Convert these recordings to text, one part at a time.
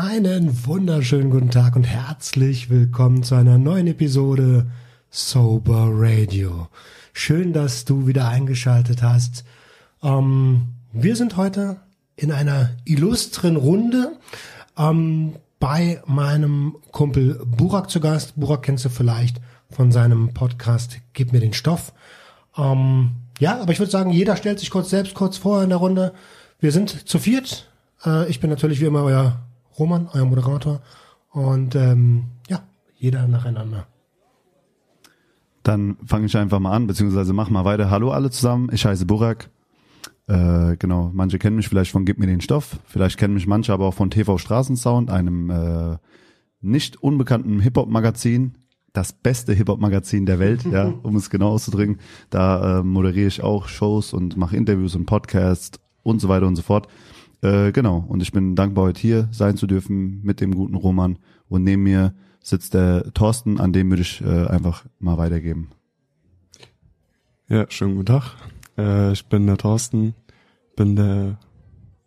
Einen wunderschönen guten Tag und herzlich willkommen zu einer neuen Episode Sober Radio. Schön, dass du wieder eingeschaltet hast. Ähm, wir sind heute in einer illustren Runde ähm, bei meinem Kumpel Burak zu Gast. Burak kennst du vielleicht von seinem Podcast Gib mir den Stoff. Ähm, ja, aber ich würde sagen, jeder stellt sich kurz selbst kurz vor in der Runde. Wir sind zu viert. Äh, ich bin natürlich wie immer euer Roman, euer Moderator. Und ähm, ja, jeder nacheinander. Dann fange ich einfach mal an, beziehungsweise mach mal weiter. Hallo alle zusammen, ich heiße Burak. Äh, genau, manche kennen mich vielleicht von Gib mir den Stoff, vielleicht kennen mich manche aber auch von TV Straßensound, einem äh, nicht unbekannten Hip-Hop-Magazin, das beste Hip-Hop-Magazin der Welt, ja, um es genau auszudrücken. Da äh, moderiere ich auch Shows und mache Interviews und Podcasts und so weiter und so fort. Äh, genau, und ich bin dankbar, heute hier sein zu dürfen mit dem guten Roman. Und neben mir sitzt der Thorsten, an dem würde ich äh, einfach mal weitergeben. Ja, schönen guten Tag. Äh, ich bin der Thorsten, bin der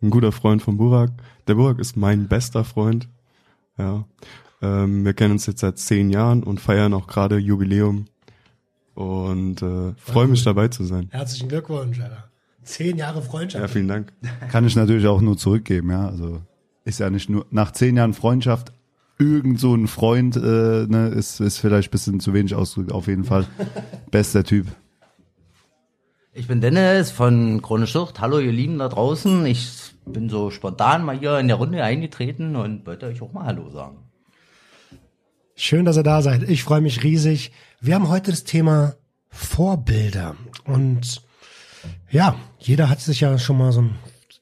ein guter Freund von Burak. Der Burak ist mein bester Freund. Ja, ähm, wir kennen uns jetzt seit zehn Jahren und feiern auch gerade Jubiläum und äh, freue mich dabei zu sein. Herzlichen Glückwunsch, Alter. Zehn Jahre Freundschaft. Ja, vielen Dank. Kann ich natürlich auch nur zurückgeben, ja. Also ist ja nicht nur nach zehn Jahren Freundschaft irgend so ein Freund, äh, ne, ist, ist vielleicht ein bisschen zu wenig ausgedrückt. Auf jeden Fall bester Typ. Ich bin Dennis von Krone Schicht. Hallo ihr Lieben da draußen. Ich bin so spontan mal hier in der Runde eingetreten und wollte euch auch mal Hallo sagen. Schön, dass ihr da seid. Ich freue mich riesig. Wir haben heute das Thema Vorbilder. Und ja, jeder hat sich ja schon mal so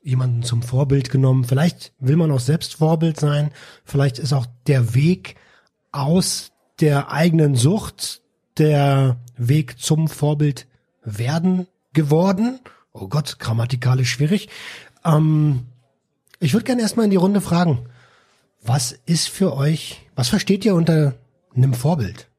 jemanden zum Vorbild genommen. Vielleicht will man auch selbst Vorbild sein. Vielleicht ist auch der Weg aus der eigenen Sucht der Weg zum Vorbild werden geworden. Oh Gott, grammatikalisch schwierig. Ähm, ich würde gerne erstmal in die Runde fragen, was ist für euch, was versteht ihr unter einem Vorbild?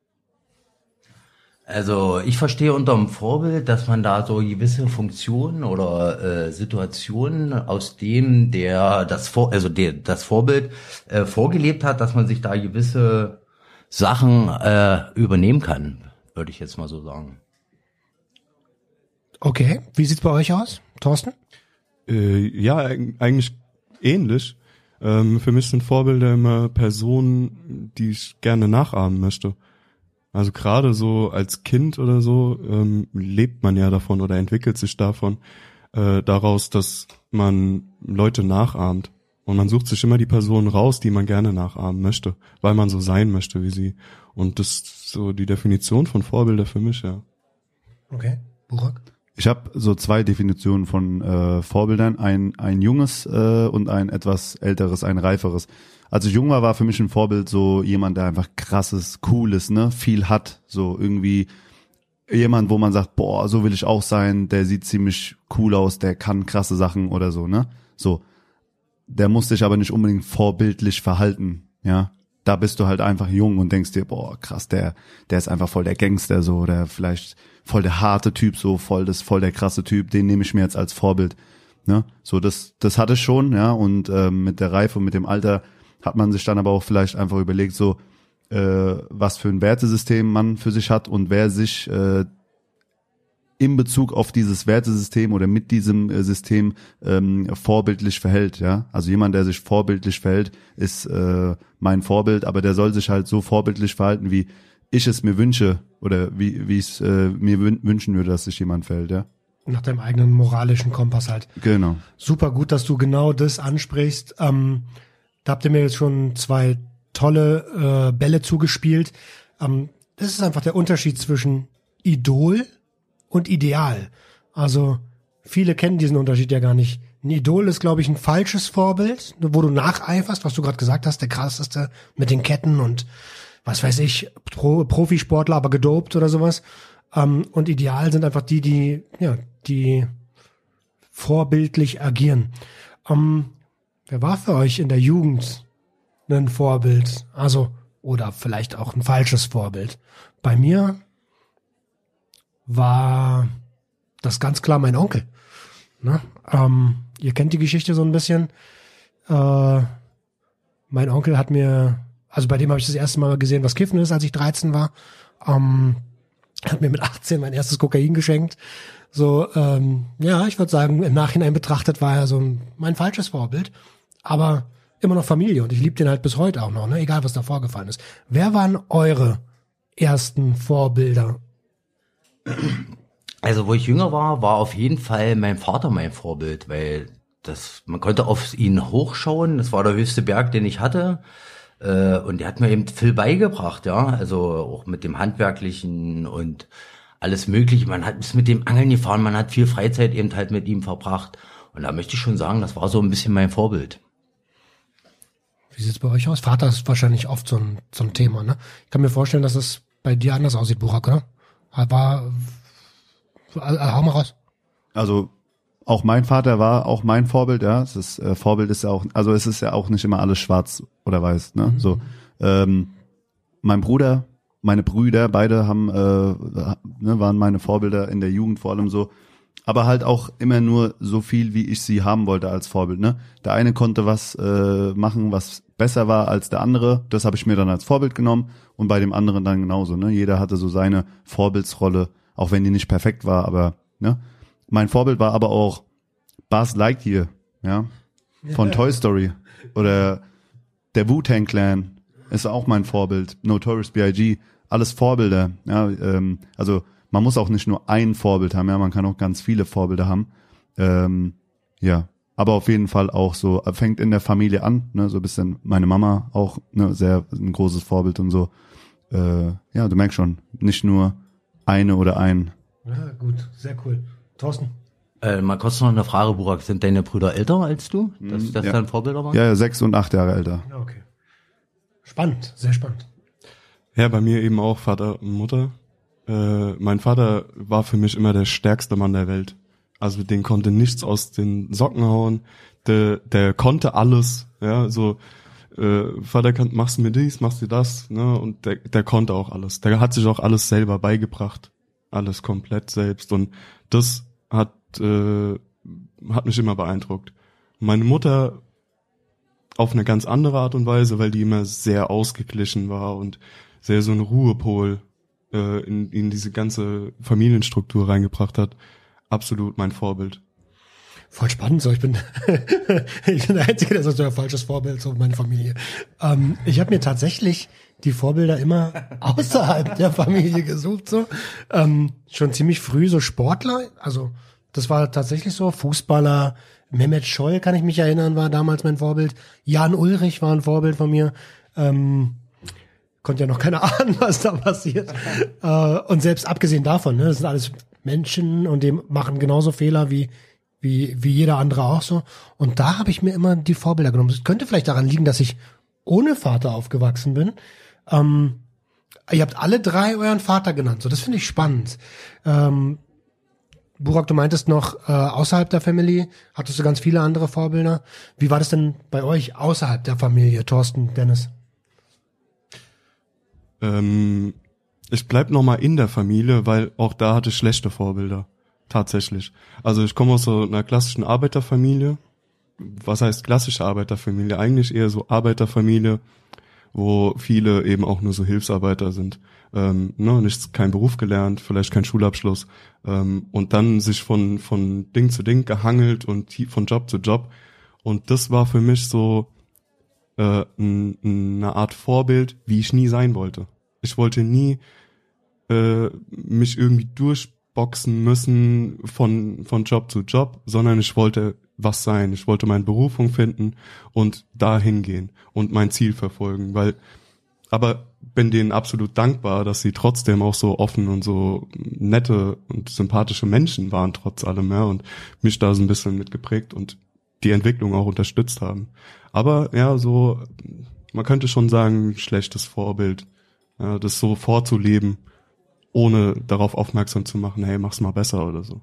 Also ich verstehe unter dem Vorbild, dass man da so gewisse Funktionen oder äh, Situationen aus dem der das Vor also der das Vorbild äh, vorgelebt hat, dass man sich da gewisse Sachen äh, übernehmen kann, würde ich jetzt mal so sagen. Okay, wie sieht's bei euch aus, Thorsten? Äh, ja, eig- eigentlich ähnlich. Ähm, für mich sind Vorbilder immer Personen, die ich gerne nachahmen möchte. Also gerade so als Kind oder so ähm, lebt man ja davon oder entwickelt sich davon äh, daraus, dass man Leute nachahmt. Und man sucht sich immer die Personen raus, die man gerne nachahmen möchte, weil man so sein möchte wie sie. Und das ist so die Definition von Vorbilder für mich, ja. Okay, Burak? Ich habe so zwei Definitionen von äh, Vorbildern, ein ein junges äh, und ein etwas älteres, ein reiferes. Als ich jung war, war für mich ein Vorbild so jemand, der einfach krasses, cooles, ne, viel hat, so irgendwie jemand, wo man sagt, boah, so will ich auch sein, der sieht ziemlich cool aus, der kann krasse Sachen oder so, ne? So. Der muss sich aber nicht unbedingt vorbildlich verhalten, ja? Da bist du halt einfach jung und denkst dir, boah, krass, der der ist einfach voll der Gangster so, oder vielleicht voll der harte Typ so, voll das voll der krasse Typ, den nehme ich mir jetzt als Vorbild. Ne? So das das hatte ich schon, ja, und ähm, mit der Reife und mit dem Alter hat man sich dann aber auch vielleicht einfach überlegt, so äh, was für ein Wertesystem man für sich hat und wer sich äh, in Bezug auf dieses Wertesystem oder mit diesem äh, System ähm, vorbildlich verhält, ja. Also jemand, der sich vorbildlich verhält, ist äh, mein Vorbild, aber der soll sich halt so vorbildlich verhalten, wie ich es mir wünsche oder wie wie ich es äh, mir wün wünschen würde, dass sich jemand verhält, ja. Nach deinem eigenen moralischen Kompass halt. Genau. Super gut, dass du genau das ansprichst. Ähm, da habt ihr mir jetzt schon zwei tolle äh, Bälle zugespielt. Ähm, das ist einfach der Unterschied zwischen Idol und Ideal. Also viele kennen diesen Unterschied ja gar nicht. Ein Idol ist, glaube ich, ein falsches Vorbild, wo du nacheiferst, was du gerade gesagt hast, der krasseste mit den Ketten und was weiß ich, Pro Profisportler, aber gedopt oder sowas. Ähm, und ideal sind einfach die, die, ja, die vorbildlich agieren. Ähm, wer war für euch in der Jugend ein Vorbild? Also, oder vielleicht auch ein falsches Vorbild? Bei mir war das ganz klar mein Onkel. Ne? Ähm, ihr kennt die Geschichte so ein bisschen. Äh, mein Onkel hat mir, also bei dem habe ich das erste Mal gesehen, was Kiffen ist, als ich 13 war. Ähm, hat mir mit 18 mein erstes Kokain geschenkt. So, ähm, ja, ich würde sagen, im Nachhinein betrachtet war er so mein falsches Vorbild, aber immer noch Familie und ich liebe den halt bis heute auch noch, ne? egal was da vorgefallen ist. Wer waren eure ersten Vorbilder? Also wo ich jünger war, war auf jeden Fall mein Vater mein Vorbild, weil das man konnte auf ihn hochschauen. Das war der höchste Berg, den ich hatte. Äh, und der hat mir eben viel beigebracht, ja. Also auch mit dem Handwerklichen und alles Mögliche. Man hat ist mit dem Angeln gefahren, man hat viel Freizeit eben halt mit ihm verbracht. Und da möchte ich schon sagen, das war so ein bisschen mein Vorbild. Wie sieht's bei euch aus? Vater ist wahrscheinlich oft so ein, so ein Thema, ne? Ich kann mir vorstellen, dass es bei dir anders aussieht, Burak, oder? War, äh, hau mal raus. Also auch mein Vater war auch mein Vorbild, ja. Es ist, äh, Vorbild ist ja auch, also es ist ja auch nicht immer alles schwarz oder weiß, ne? So. Ähm, mein Bruder, meine Brüder, beide haben, äh, ne, waren meine Vorbilder in der Jugend vor allem so. Aber halt auch immer nur so viel, wie ich sie haben wollte als Vorbild. Ne? Der eine konnte was äh, machen, was besser war als der andere. Das habe ich mir dann als Vorbild genommen und bei dem anderen dann genauso. Ne? Jeder hatte so seine Vorbildsrolle, auch wenn die nicht perfekt war. Aber ne? mein Vorbild war aber auch Buzz Lightyear, ja, von Toy Story oder der Wu-Tang Clan ist auch mein Vorbild. Notorious B.I.G. Alles Vorbilder. Ja, ähm, also man muss auch nicht nur ein Vorbild haben, ja, man kann auch ganz viele Vorbilder haben. Ähm, ja, aber auf jeden Fall auch so, fängt in der Familie an, ne, so ein bisschen meine Mama auch, ne, sehr ein großes Vorbild und so. Äh, ja, du merkst schon, nicht nur eine oder ein. Ja, gut, sehr cool. Thorsten? Äh, mal kurz noch eine Frage, Burak. Sind deine Brüder älter als du? Dass das ja. dein Vorbilder war? Ja, ja, sechs und acht Jahre älter. Ja, okay. Spannend, sehr spannend. Ja, bei mir eben auch Vater und Mutter. Äh, mein Vater war für mich immer der stärkste Mann der Welt. Also den konnte nichts aus den Socken hauen. Der, der konnte alles. Ja, so äh, Vater, kann, machst du mir dies, machst du das, ne? Und der, der konnte auch alles. Der hat sich auch alles selber beigebracht, alles komplett selbst. Und das hat äh, hat mich immer beeindruckt. Meine Mutter auf eine ganz andere Art und Weise, weil die immer sehr ausgeglichen war und sehr so ein Ruhepol äh, in, in diese ganze Familienstruktur reingebracht hat. Absolut mein Vorbild. Voll spannend, so ich bin, ich bin der Einzige, der so ein falsches Vorbild, so meine Familie. Ähm, ich habe mir tatsächlich die Vorbilder immer außerhalb der Familie gesucht, so ähm, schon ziemlich früh so Sportler, also das war tatsächlich so Fußballer. Mehmet Scholl kann ich mich erinnern, war damals mein Vorbild. Jan Ulrich war ein Vorbild von mir. Ähm, konnte ja noch keine ahnen, was da passiert. äh, und selbst abgesehen davon, ne, das sind alles Menschen und die machen genauso Fehler wie wie wie jeder andere auch so. Und da habe ich mir immer die Vorbilder genommen. Es könnte vielleicht daran liegen, dass ich ohne Vater aufgewachsen bin. Ähm, ihr habt alle drei euren Vater genannt. So, das finde ich spannend. Ähm, Burak, du meintest noch, äh, außerhalb der Family hattest du ganz viele andere Vorbilder. Wie war das denn bei euch außerhalb der Familie, Thorsten, Dennis? Ähm, ich bleib noch mal in der Familie, weil auch da hatte ich schlechte Vorbilder. Tatsächlich. Also ich komme aus so einer klassischen Arbeiterfamilie. Was heißt klassische Arbeiterfamilie? Eigentlich eher so Arbeiterfamilie, wo viele eben auch nur so Hilfsarbeiter sind. Ähm, ne, nicht kein Beruf gelernt, vielleicht kein Schulabschluss ähm, und dann sich von von Ding zu Ding gehangelt und von Job zu Job und das war für mich so äh, eine Art Vorbild, wie ich nie sein wollte. Ich wollte nie äh, mich irgendwie durchboxen müssen von von Job zu Job, sondern ich wollte was sein. Ich wollte meine Berufung finden und dahin gehen und mein Ziel verfolgen, weil aber bin denen absolut dankbar, dass sie trotzdem auch so offen und so nette und sympathische Menschen waren trotz allem, ja, und mich da so ein bisschen mitgeprägt und die Entwicklung auch unterstützt haben. Aber ja, so, man könnte schon sagen, schlechtes Vorbild, ja, das so vorzuleben, ohne darauf aufmerksam zu machen, hey, mach's mal besser oder so.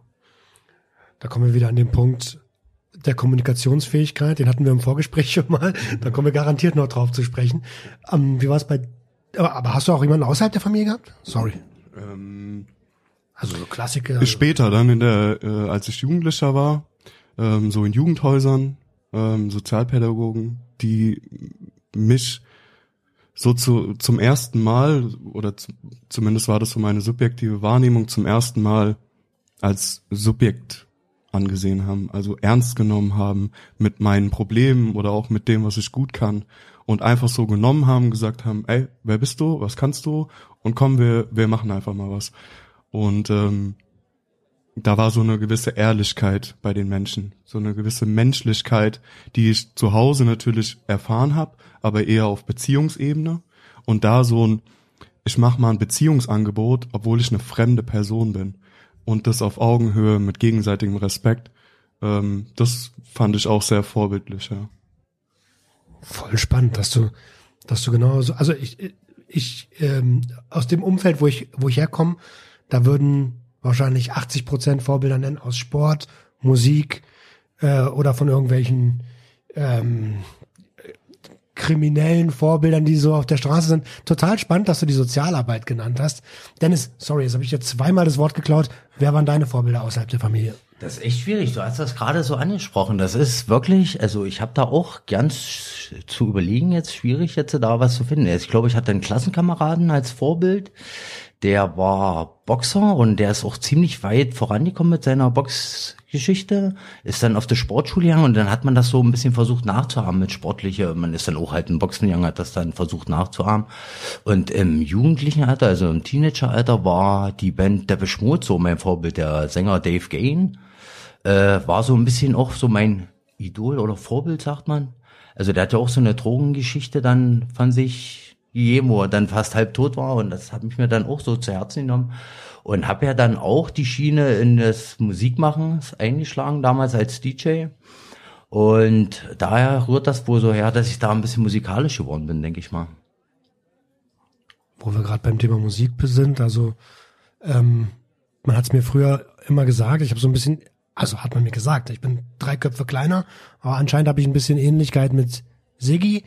Da kommen wir wieder an den Punkt der Kommunikationsfähigkeit, den hatten wir im Vorgespräch schon mal, da kommen wir garantiert noch drauf zu sprechen. Ähm, wie war es bei, aber, aber hast du auch jemanden außerhalb der Familie gehabt? Sorry. Ähm, Also so Klassiker. Später dann in der, äh, als ich Jugendlicher war, ähm, so in Jugendhäusern, ähm, Sozialpädagogen, die mich so zu, zum ersten Mal, oder zu, zumindest war das so meine subjektive Wahrnehmung, zum ersten Mal als Subjekt angesehen haben, also ernst genommen haben mit meinen Problemen oder auch mit dem, was ich gut kann und einfach so genommen haben, gesagt haben, ey, wer bist du, was kannst du und komm, wir, wir machen einfach mal was. Und ähm, da war so eine gewisse Ehrlichkeit bei den Menschen, so eine gewisse Menschlichkeit, die ich zu Hause natürlich erfahren habe, aber eher auf Beziehungsebene. Und da so ein, ich mache mal ein Beziehungsangebot, obwohl ich eine fremde Person bin und das auf Augenhöhe mit gegenseitigem Respekt. Ähm, das fand ich auch sehr vorbildlich, ja. Voll spannend, dass du, dass du genau so, also ich, ich, ähm, aus dem Umfeld, wo ich, wo ich herkomme, da würden wahrscheinlich 80 Prozent Vorbilder nennen aus Sport, Musik äh, oder von irgendwelchen ähm, kriminellen Vorbildern, die so auf der Straße sind. Total spannend, dass du die Sozialarbeit genannt hast. Dennis, sorry, jetzt habe ich jetzt zweimal das Wort geklaut. Wer waren deine Vorbilder außerhalb der Familie? Das ist echt schwierig. Du hast das gerade so angesprochen. Das ist wirklich, also ich habe da auch ganz zu überlegen jetzt schwierig jetzt da was zu finden. Ich glaube, ich hatte einen Klassenkameraden als Vorbild, der war Boxer und der ist auch ziemlich weit vorangekommen mit seiner Boxgeschichte, ist dann auf der Sportschule gegangen und dann hat man das so ein bisschen versucht nachzuahmen mit sportliche, man ist dann auch halt in Boxen gegangen, hat das dann versucht nachzuahmen. Und im jugendlichen Alter, also im Teenageralter war die Band Depeche Mode so mein Vorbild, der Sänger Dave Gain, äh, war so ein bisschen auch so mein Idol oder Vorbild, sagt man. Also der hat ja auch so eine Drogengeschichte dann von sich Jemo dann fast halb tot war. Und das habe ich mir dann auch so zu Herzen genommen. Und habe ja dann auch die Schiene in das Musikmachen eingeschlagen damals als DJ und daher rührt das wohl so her, dass ich da ein bisschen musikalisch geworden bin, denke ich mal. Wo wir gerade beim Thema Musik sind, also ähm, man hat es mir früher immer gesagt, ich habe so ein bisschen, also hat man mir gesagt, ich bin drei Köpfe kleiner, aber anscheinend habe ich ein bisschen Ähnlichkeit mit Siggi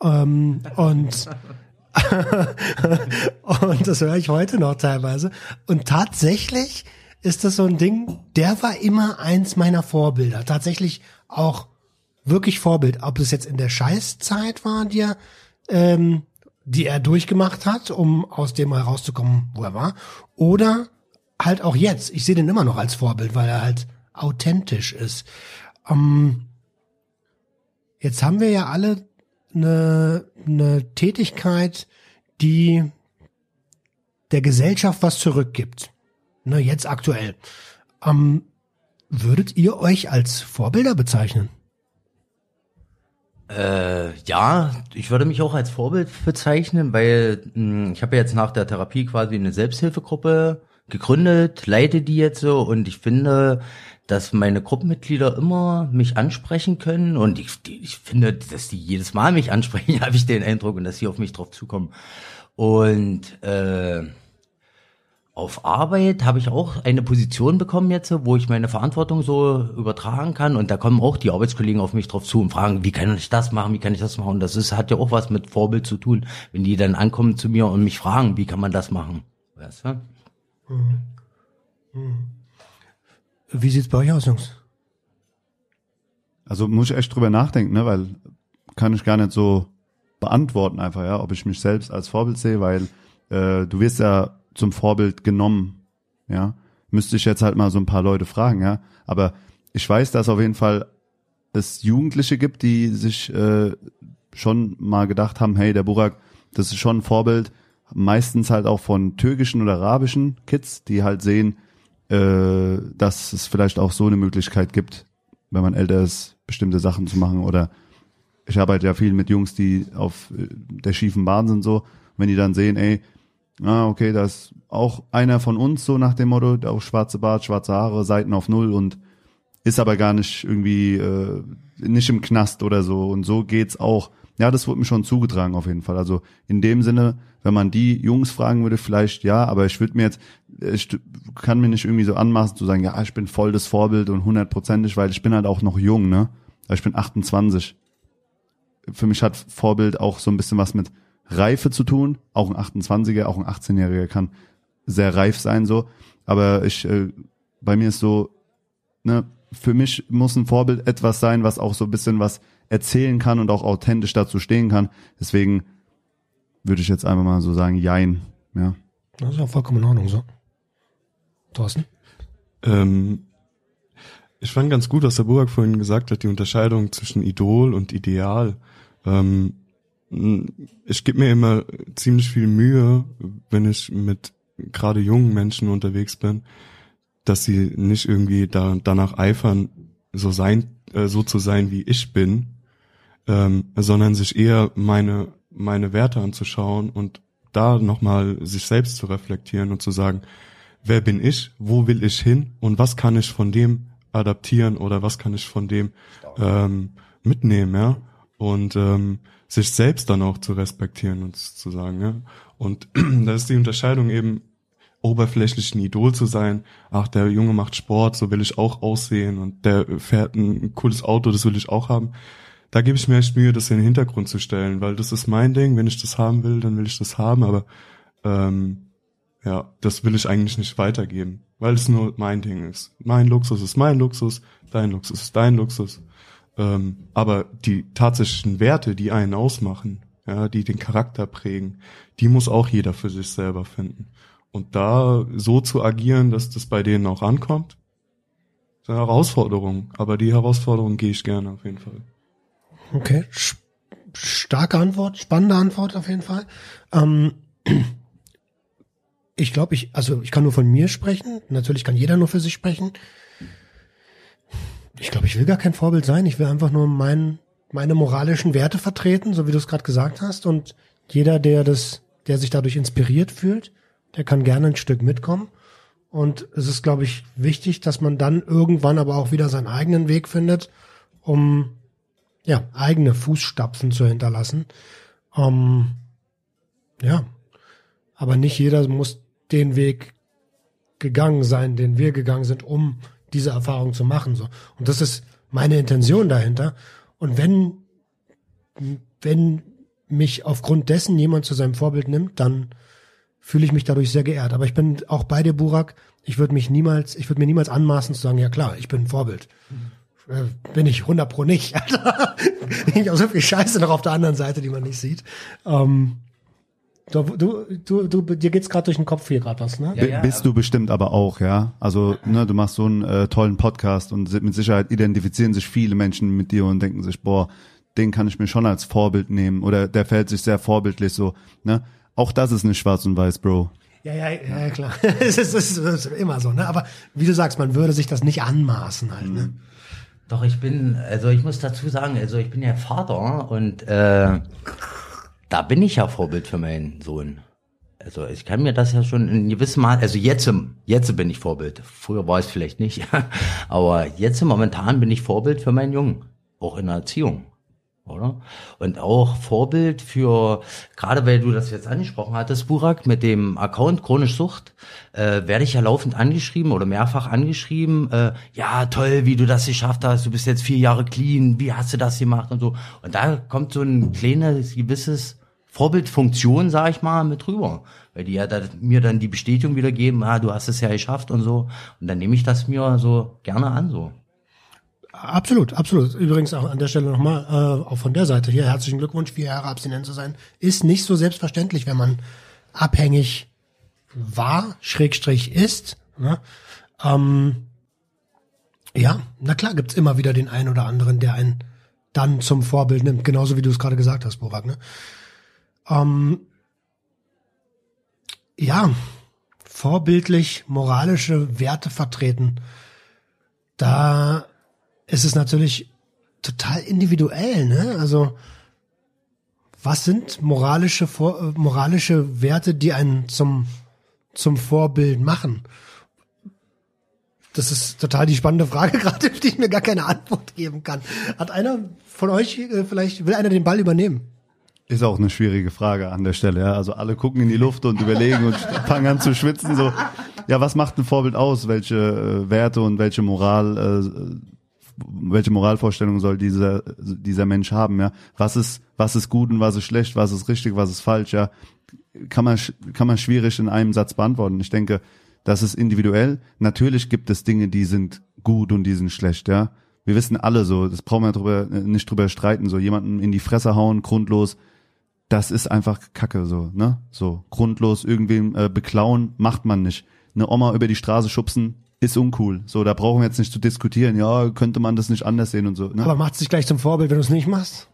ähm, und und das höre ich heute noch teilweise. Und tatsächlich ist das so ein Ding, der war immer eins meiner Vorbilder. Tatsächlich auch wirklich Vorbild. Ob es jetzt in der Scheißzeit war, die er, ähm, die er durchgemacht hat, um aus dem mal rauszukommen, wo er war, oder halt auch jetzt. Ich sehe den immer noch als Vorbild, weil er halt authentisch ist. Ähm, jetzt haben wir ja alle eine, eine Tätigkeit, die der Gesellschaft was zurückgibt. Ne, jetzt aktuell. Ähm, würdet ihr euch als Vorbilder bezeichnen? Äh, ja, ich würde mich auch als Vorbild bezeichnen, weil mh, hm, ich habe ja jetzt nach der Therapie quasi eine Selbsthilfegruppe gegründet, leite die jetzt so und ich finde, dass meine Gruppenmitglieder immer mich ansprechen können und ich, ich finde, dass die jedes Mal mich ansprechen, habe ich den Eindruck und dass sie auf mich drauf zukommen. Und äh, auf Arbeit habe ich auch eine Position bekommen jetzt, wo ich meine Verantwortung so übertragen kann und da kommen auch die Arbeitskollegen auf mich drauf zu und fragen, wie kann ich das machen, wie kann ich das machen? Und das ist, hat ja auch was mit Vorbild zu tun, wenn die dann ankommen zu mir und mich fragen, wie kann man das machen? Weißt du? Mhm. Mhm. Wie sieht's bei euch aus, Jungs? Also muss ich echt drüber nachdenken, ne, weil kann ich gar nicht so beantworten einfach, ja, ob ich mich selbst als Vorbild sehe, weil äh, du wirst ja zum Vorbild genommen, ja. Müsste ich jetzt halt mal so ein paar Leute fragen, ja. Aber ich weiß, dass auf jeden Fall es Jugendliche gibt, die sich äh, schon mal gedacht haben, hey, der Burak, das ist schon ein Vorbild, meistens halt auch von türkischen oder arabischen Kids, die halt sehen, äh, dass es vielleicht auch so eine Möglichkeit gibt, wenn man älter ist, bestimmte Sachen zu machen. Oder ich arbeite ja viel mit Jungs, die auf äh, der schiefen Bahn sind so. Wenn die dann sehen, ey, ah, okay, da ist auch einer von uns so nach dem Motto, auch schwarze Bart, schwarze Haare, Seiten auf Null und ist aber gar nicht irgendwie äh, nicht im Knast oder so. Und so geht's auch. Ja, das wurde mir schon zugetragen auf jeden Fall. Also in dem Sinne, wenn man die Jungs fragen würde, vielleicht ja, aber ich würde mir jetzt, ich kann mir nicht irgendwie so anmaßen zu sagen, ja, ich bin voll das Vorbild und hundertprozentig, weil ich bin halt auch noch jung, ne? Ich bin 28. Für mich hat Vorbild auch so ein bisschen was mit Reife zu tun. Auch ein 28er, auch ein 18-Jähriger kann sehr reif sein so. Aber ich, äh, bei mir ist so, ne, für mich muss ein Vorbild etwas sein, was auch so ein bisschen was erzählen kann und auch authentisch dazu stehen kann. Deswegen würde ich jetzt einfach mal so sagen, jein, ja. Das ist auch vollkommen in Ordnung so. Thorsten? Ähm, ich fand ganz gut, was der Burak vorhin gesagt hat, die Unterscheidung zwischen Idol und Ideal. Ähm, ich gebe mir immer ziemlich viel Mühe, wenn ich mit gerade jungen Menschen unterwegs bin, dass sie nicht irgendwie da, danach eifern, so sein, äh, so zu sein, wie ich bin, ähm, sondern sich eher meine meine Werte anzuschauen und da nochmal sich selbst zu reflektieren und zu sagen, wer bin ich, wo will ich hin und was kann ich von dem adaptieren oder was kann ich von dem ähm, mitnehmen, ja. Und ähm, sich selbst dann auch zu respektieren und zu sagen, ja. Und da ist die Unterscheidung eben oberflächlich ein Idol zu sein. Ach, der Junge macht Sport, so will ich auch aussehen und der fährt ein cooles Auto, das will ich auch haben. Da gebe ich mir echt Mühe, das in den Hintergrund zu stellen, weil das ist mein Ding. Wenn ich das haben will, dann will ich das haben, aber ähm, ja, das will ich eigentlich nicht weitergeben, weil es nur mein Ding ist. Mein Luxus ist mein Luxus, dein Luxus ist dein Luxus. Ähm, aber die tatsächlichen Werte, die einen ausmachen, ja, die den Charakter prägen, die muss auch jeder für sich selber finden. Und da so zu agieren, dass das bei denen auch ankommt, ist eine Herausforderung. Aber die Herausforderung gehe ich gerne auf jeden Fall. Okay, starke Antwort, spannende Antwort auf jeden Fall. Ähm, ich glaube, ich, also ich kann nur von mir sprechen. Natürlich kann jeder nur für sich sprechen. Ich glaube, ich will gar kein Vorbild sein. Ich will einfach nur mein, meine moralischen Werte vertreten, so wie du es gerade gesagt hast. Und jeder, der das, der sich dadurch inspiriert fühlt, der kann gerne ein Stück mitkommen. Und es ist, glaube ich, wichtig, dass man dann irgendwann aber auch wieder seinen eigenen Weg findet, um ja eigene Fußstapfen zu hinterlassen. Ähm, ja, aber nicht jeder muss den Weg gegangen sein, den wir gegangen sind, um diese Erfahrung zu machen. So und das ist meine Intention dahinter. Und wenn wenn mich aufgrund dessen jemand zu seinem Vorbild nimmt, dann fühle ich mich dadurch sehr geehrt. Aber ich bin auch bei dir, Burak. Ich würde mich niemals, ich würde mir niemals anmaßen zu sagen, ja klar, ich bin ein Vorbild. Mhm. Bin ich 100 pro nicht. ich habe so viel Scheiße noch auf der anderen Seite, die man nicht sieht. Ähm, du, du, du, du, dir geht's gerade durch den Kopf hier gerade was, ne? Ja, ja, Bist du bestimmt aber auch, ja. Also, ne, du machst so einen äh, tollen Podcast und mit Sicherheit identifizieren sich viele Menschen mit dir und denken sich, boah, den kann ich mir schon als Vorbild nehmen oder der fällt sich sehr vorbildlich so, ne? Auch das ist nicht schwarz und weiß, Bro. Ja, ja, ja, klar. es, ist, es ist immer so, ne? Aber wie du sagst, man würde sich das nicht anmaßen halt, ne? Doch, ich bin, also ich muss dazu sagen, also ich bin ja Vater und äh, da bin ich ja Vorbild für meinen Sohn. Also ich kann mir das ja schon in gewissem Maß, also jetzt, jetzt bin ich Vorbild. Früher war es vielleicht nicht, aber jetzt momentan bin ich Vorbild für meinen Jungen, auch in der Erziehung oder? Und auch Vorbild für, gerade weil du das jetzt angesprochen hattest, Burak, mit dem Account Chronisch Sucht, äh, werde ich ja laufend angeschrieben oder mehrfach angeschrieben, äh, ja, toll, wie du das geschafft hast, du bist jetzt vier Jahre clean, wie hast du das gemacht und so. Und da kommt so ein kleines, gewisses Vorbildfunktion, sag ich mal, mit rüber. Weil die ja da, mir dann die Bestätigung wieder geben, ah, du hast es ja geschafft und so. Und dann nehme ich das mir so gerne an, so. Absolut, absolut. Übrigens auch an der Stelle nochmal, äh, auch von der Seite hier, herzlichen Glückwunsch, vier Jahre abstinent zu sein. Ist nicht so selbstverständlich, wenn man abhängig war, Schrägstrich ist. Ne? Ähm, ja, na klar, gibt's immer wieder den einen oder anderen, der einen dann zum Vorbild nimmt, genauso wie du es gerade gesagt hast, Borak. Ne? Ähm, ja, vorbildlich moralische Werte vertreten. Da ist es natürlich total individuell, ne? Also was sind moralische äh, moralische Werte, die einen zum zum Vorbild machen? Das ist total die spannende Frage gerade, auf die ich mir gar keine Antwort geben kann. Hat einer von euch äh, vielleicht will einer den Ball übernehmen? Ist auch eine schwierige Frage an der Stelle. Ja? Also alle gucken in die Luft und überlegen und fangen an zu schwitzen. So, ja, was macht ein Vorbild aus? Welche äh, Werte und welche Moral äh, welche Moralvorstellung soll dieser, dieser Mensch haben, ja? Was ist, was ist gut und was ist schlecht, was ist richtig, was ist falsch, ja? Kann man, kann man schwierig in einem Satz beantworten. Ich denke, das ist individuell. Natürlich gibt es Dinge, die sind gut und die sind schlecht, ja. Wir wissen alle so, das brauchen wir drüber, nicht drüber streiten, so jemanden in die Fresse hauen, grundlos, das ist einfach Kacke, so, ne? So, grundlos irgendwem äh, beklauen, macht man nicht. Eine Oma über die Straße schubsen, ist uncool. So, da brauchen wir jetzt nicht zu diskutieren, ja, könnte man das nicht anders sehen und so. Ne? Aber macht es dich gleich zum Vorbild, wenn du es nicht machst?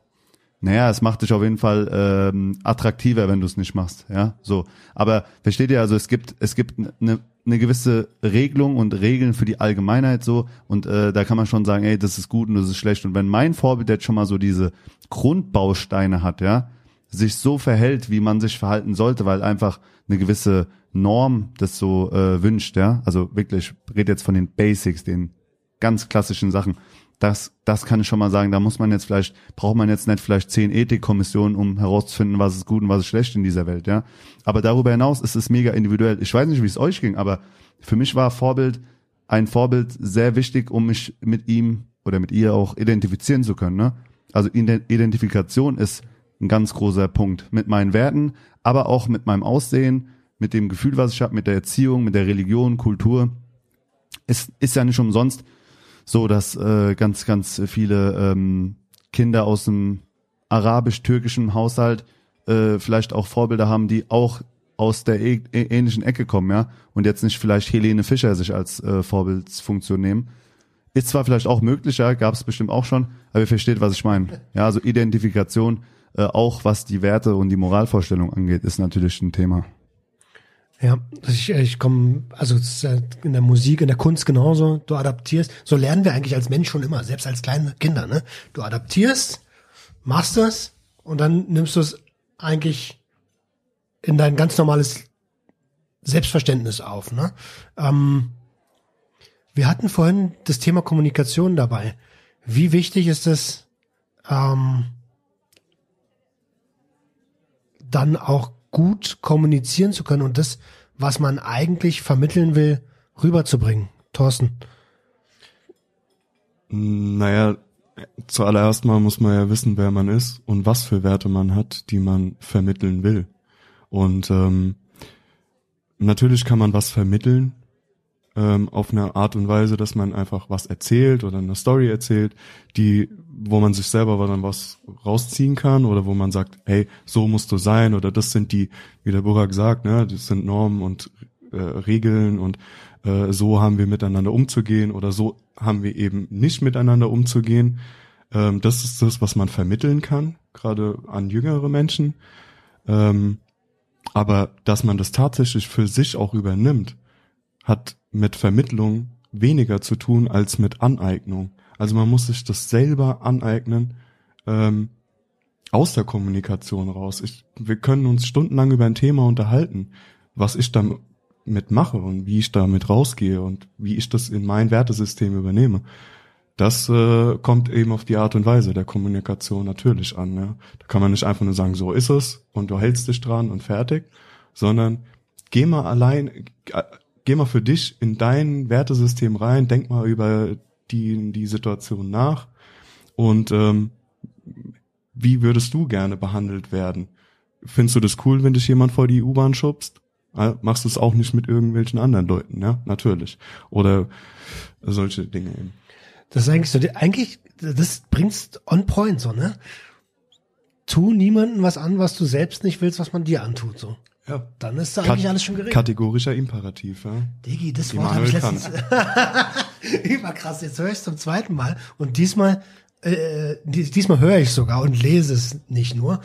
Naja, es macht dich auf jeden Fall ähm, attraktiver, wenn du es nicht machst, ja. So. Aber versteht ihr, also es gibt, es gibt eine eine gewisse Regelung und Regeln für die Allgemeinheit so und äh, da kann man schon sagen, ey, das ist gut und das ist schlecht und wenn mein Vorbild jetzt schon mal so diese Grundbausteine hat, ja, sich so verhält, wie man sich verhalten sollte, weil einfach eine gewisse Norm das so äh, wünscht, ja, also wirklich, ich rede jetzt von den Basics, den ganz klassischen Sachen, das, das kann ich schon mal sagen, da muss man jetzt vielleicht, braucht man jetzt nicht vielleicht zehn Ethikkommissionen, um herauszufinden, was ist gut und was ist schlecht in dieser Welt, ja. Aber darüber hinaus ist es mega individuell. Ich weiß nicht, wie es euch ging, aber für mich war Vorbild, ein Vorbild sehr wichtig, um mich mit ihm oder mit ihr auch identifizieren zu können, ne? Also Identifikation ist ein ganz großer Punkt mit meinen Werten, aber auch mit meinem Aussehen, mit dem Gefühl, was ich habe, mit der Erziehung, mit der Religion, Kultur. Es ist ja nicht umsonst, so, dass äh, ganz, ganz viele ähm, Kinder aus dem arabisch-türkischen Haushalt äh, vielleicht auch Vorbilder haben, die auch aus der e ähnlichen Ecke kommen, ja, und jetzt nicht vielleicht Helene Fischer sich als äh, Vorbildsfunktion nehmen. Ist zwar vielleicht auch möglich, ja, gab es bestimmt auch schon, aber ihr versteht, was ich meine. Ja, also Identifikation, äh, auch was die Werte und die Moralvorstellung angeht, ist natürlich ein Thema. Ja, ich, ich komme, also in der Musik, in der Kunst genauso, du adaptierst, so lernen wir eigentlich als Mensch schon immer, selbst als kleine Kinder, ne? Du adaptierst, machst das und dann nimmst du es eigentlich in dein ganz normales Selbstverständnis auf, ne? Ähm, wir hatten vorhin das Thema Kommunikation dabei. Wie wichtig ist es, ähm, dann auch gut kommunizieren zu können und das, was man eigentlich vermitteln will, rüberzubringen. Thorsten. Naja, zuallererst mal muss man ja wissen, wer man ist und was für Werte man hat, die man vermitteln will. Und ähm, natürlich kann man was vermitteln ähm, auf eine Art und Weise, dass man einfach was erzählt oder eine Story erzählt, die wo man sich selber dann was rausziehen kann oder wo man sagt, hey, so musst du sein oder das sind die, wie der Burak sagt, ne, das sind Normen und äh, Regeln und äh, so haben wir miteinander umzugehen oder so haben wir eben nicht miteinander umzugehen. Ähm, das ist das, was man vermitteln kann, gerade an jüngere Menschen. Ähm, aber dass man das tatsächlich für sich auch übernimmt, hat mit Vermittlung weniger zu tun als mit Aneignung. Also man muss sich das selber aneignen ähm, aus der Kommunikation raus. Ich, wir können uns stundenlang über ein Thema unterhalten, was ich damit mache und wie ich damit rausgehe und wie ich das in mein Wertesystem übernehme. Das äh, kommt eben auf die Art und Weise der Kommunikation natürlich an. Ja. Da kann man nicht einfach nur sagen, so ist es und du hältst dich dran und fertig, sondern geh mal allein, äh, geh mal für dich in dein Wertesystem rein, denk mal über die, die Situation nach und ähm, wie würdest du gerne behandelt werden? Findest du das cool, wenn dich jemand vor die U-Bahn schubst? Machst du es auch nicht mit irgendwelchen anderen Leuten, ja? Natürlich. Oder solche Dinge eben. Das ist eigentlich so, eigentlich, das bringst on point so, ne? Tu niemanden was an, was du selbst nicht willst, was man dir antut, so. Ja. Dann ist da eigentlich Kat alles schon geregelt. Kategorischer Imperativ, ja. Digi, das Wort habe ich letztens. Überkrass, jetzt höre ich es zum zweiten Mal. Und diesmal, äh, diesmal höre ich sogar und lese es nicht nur.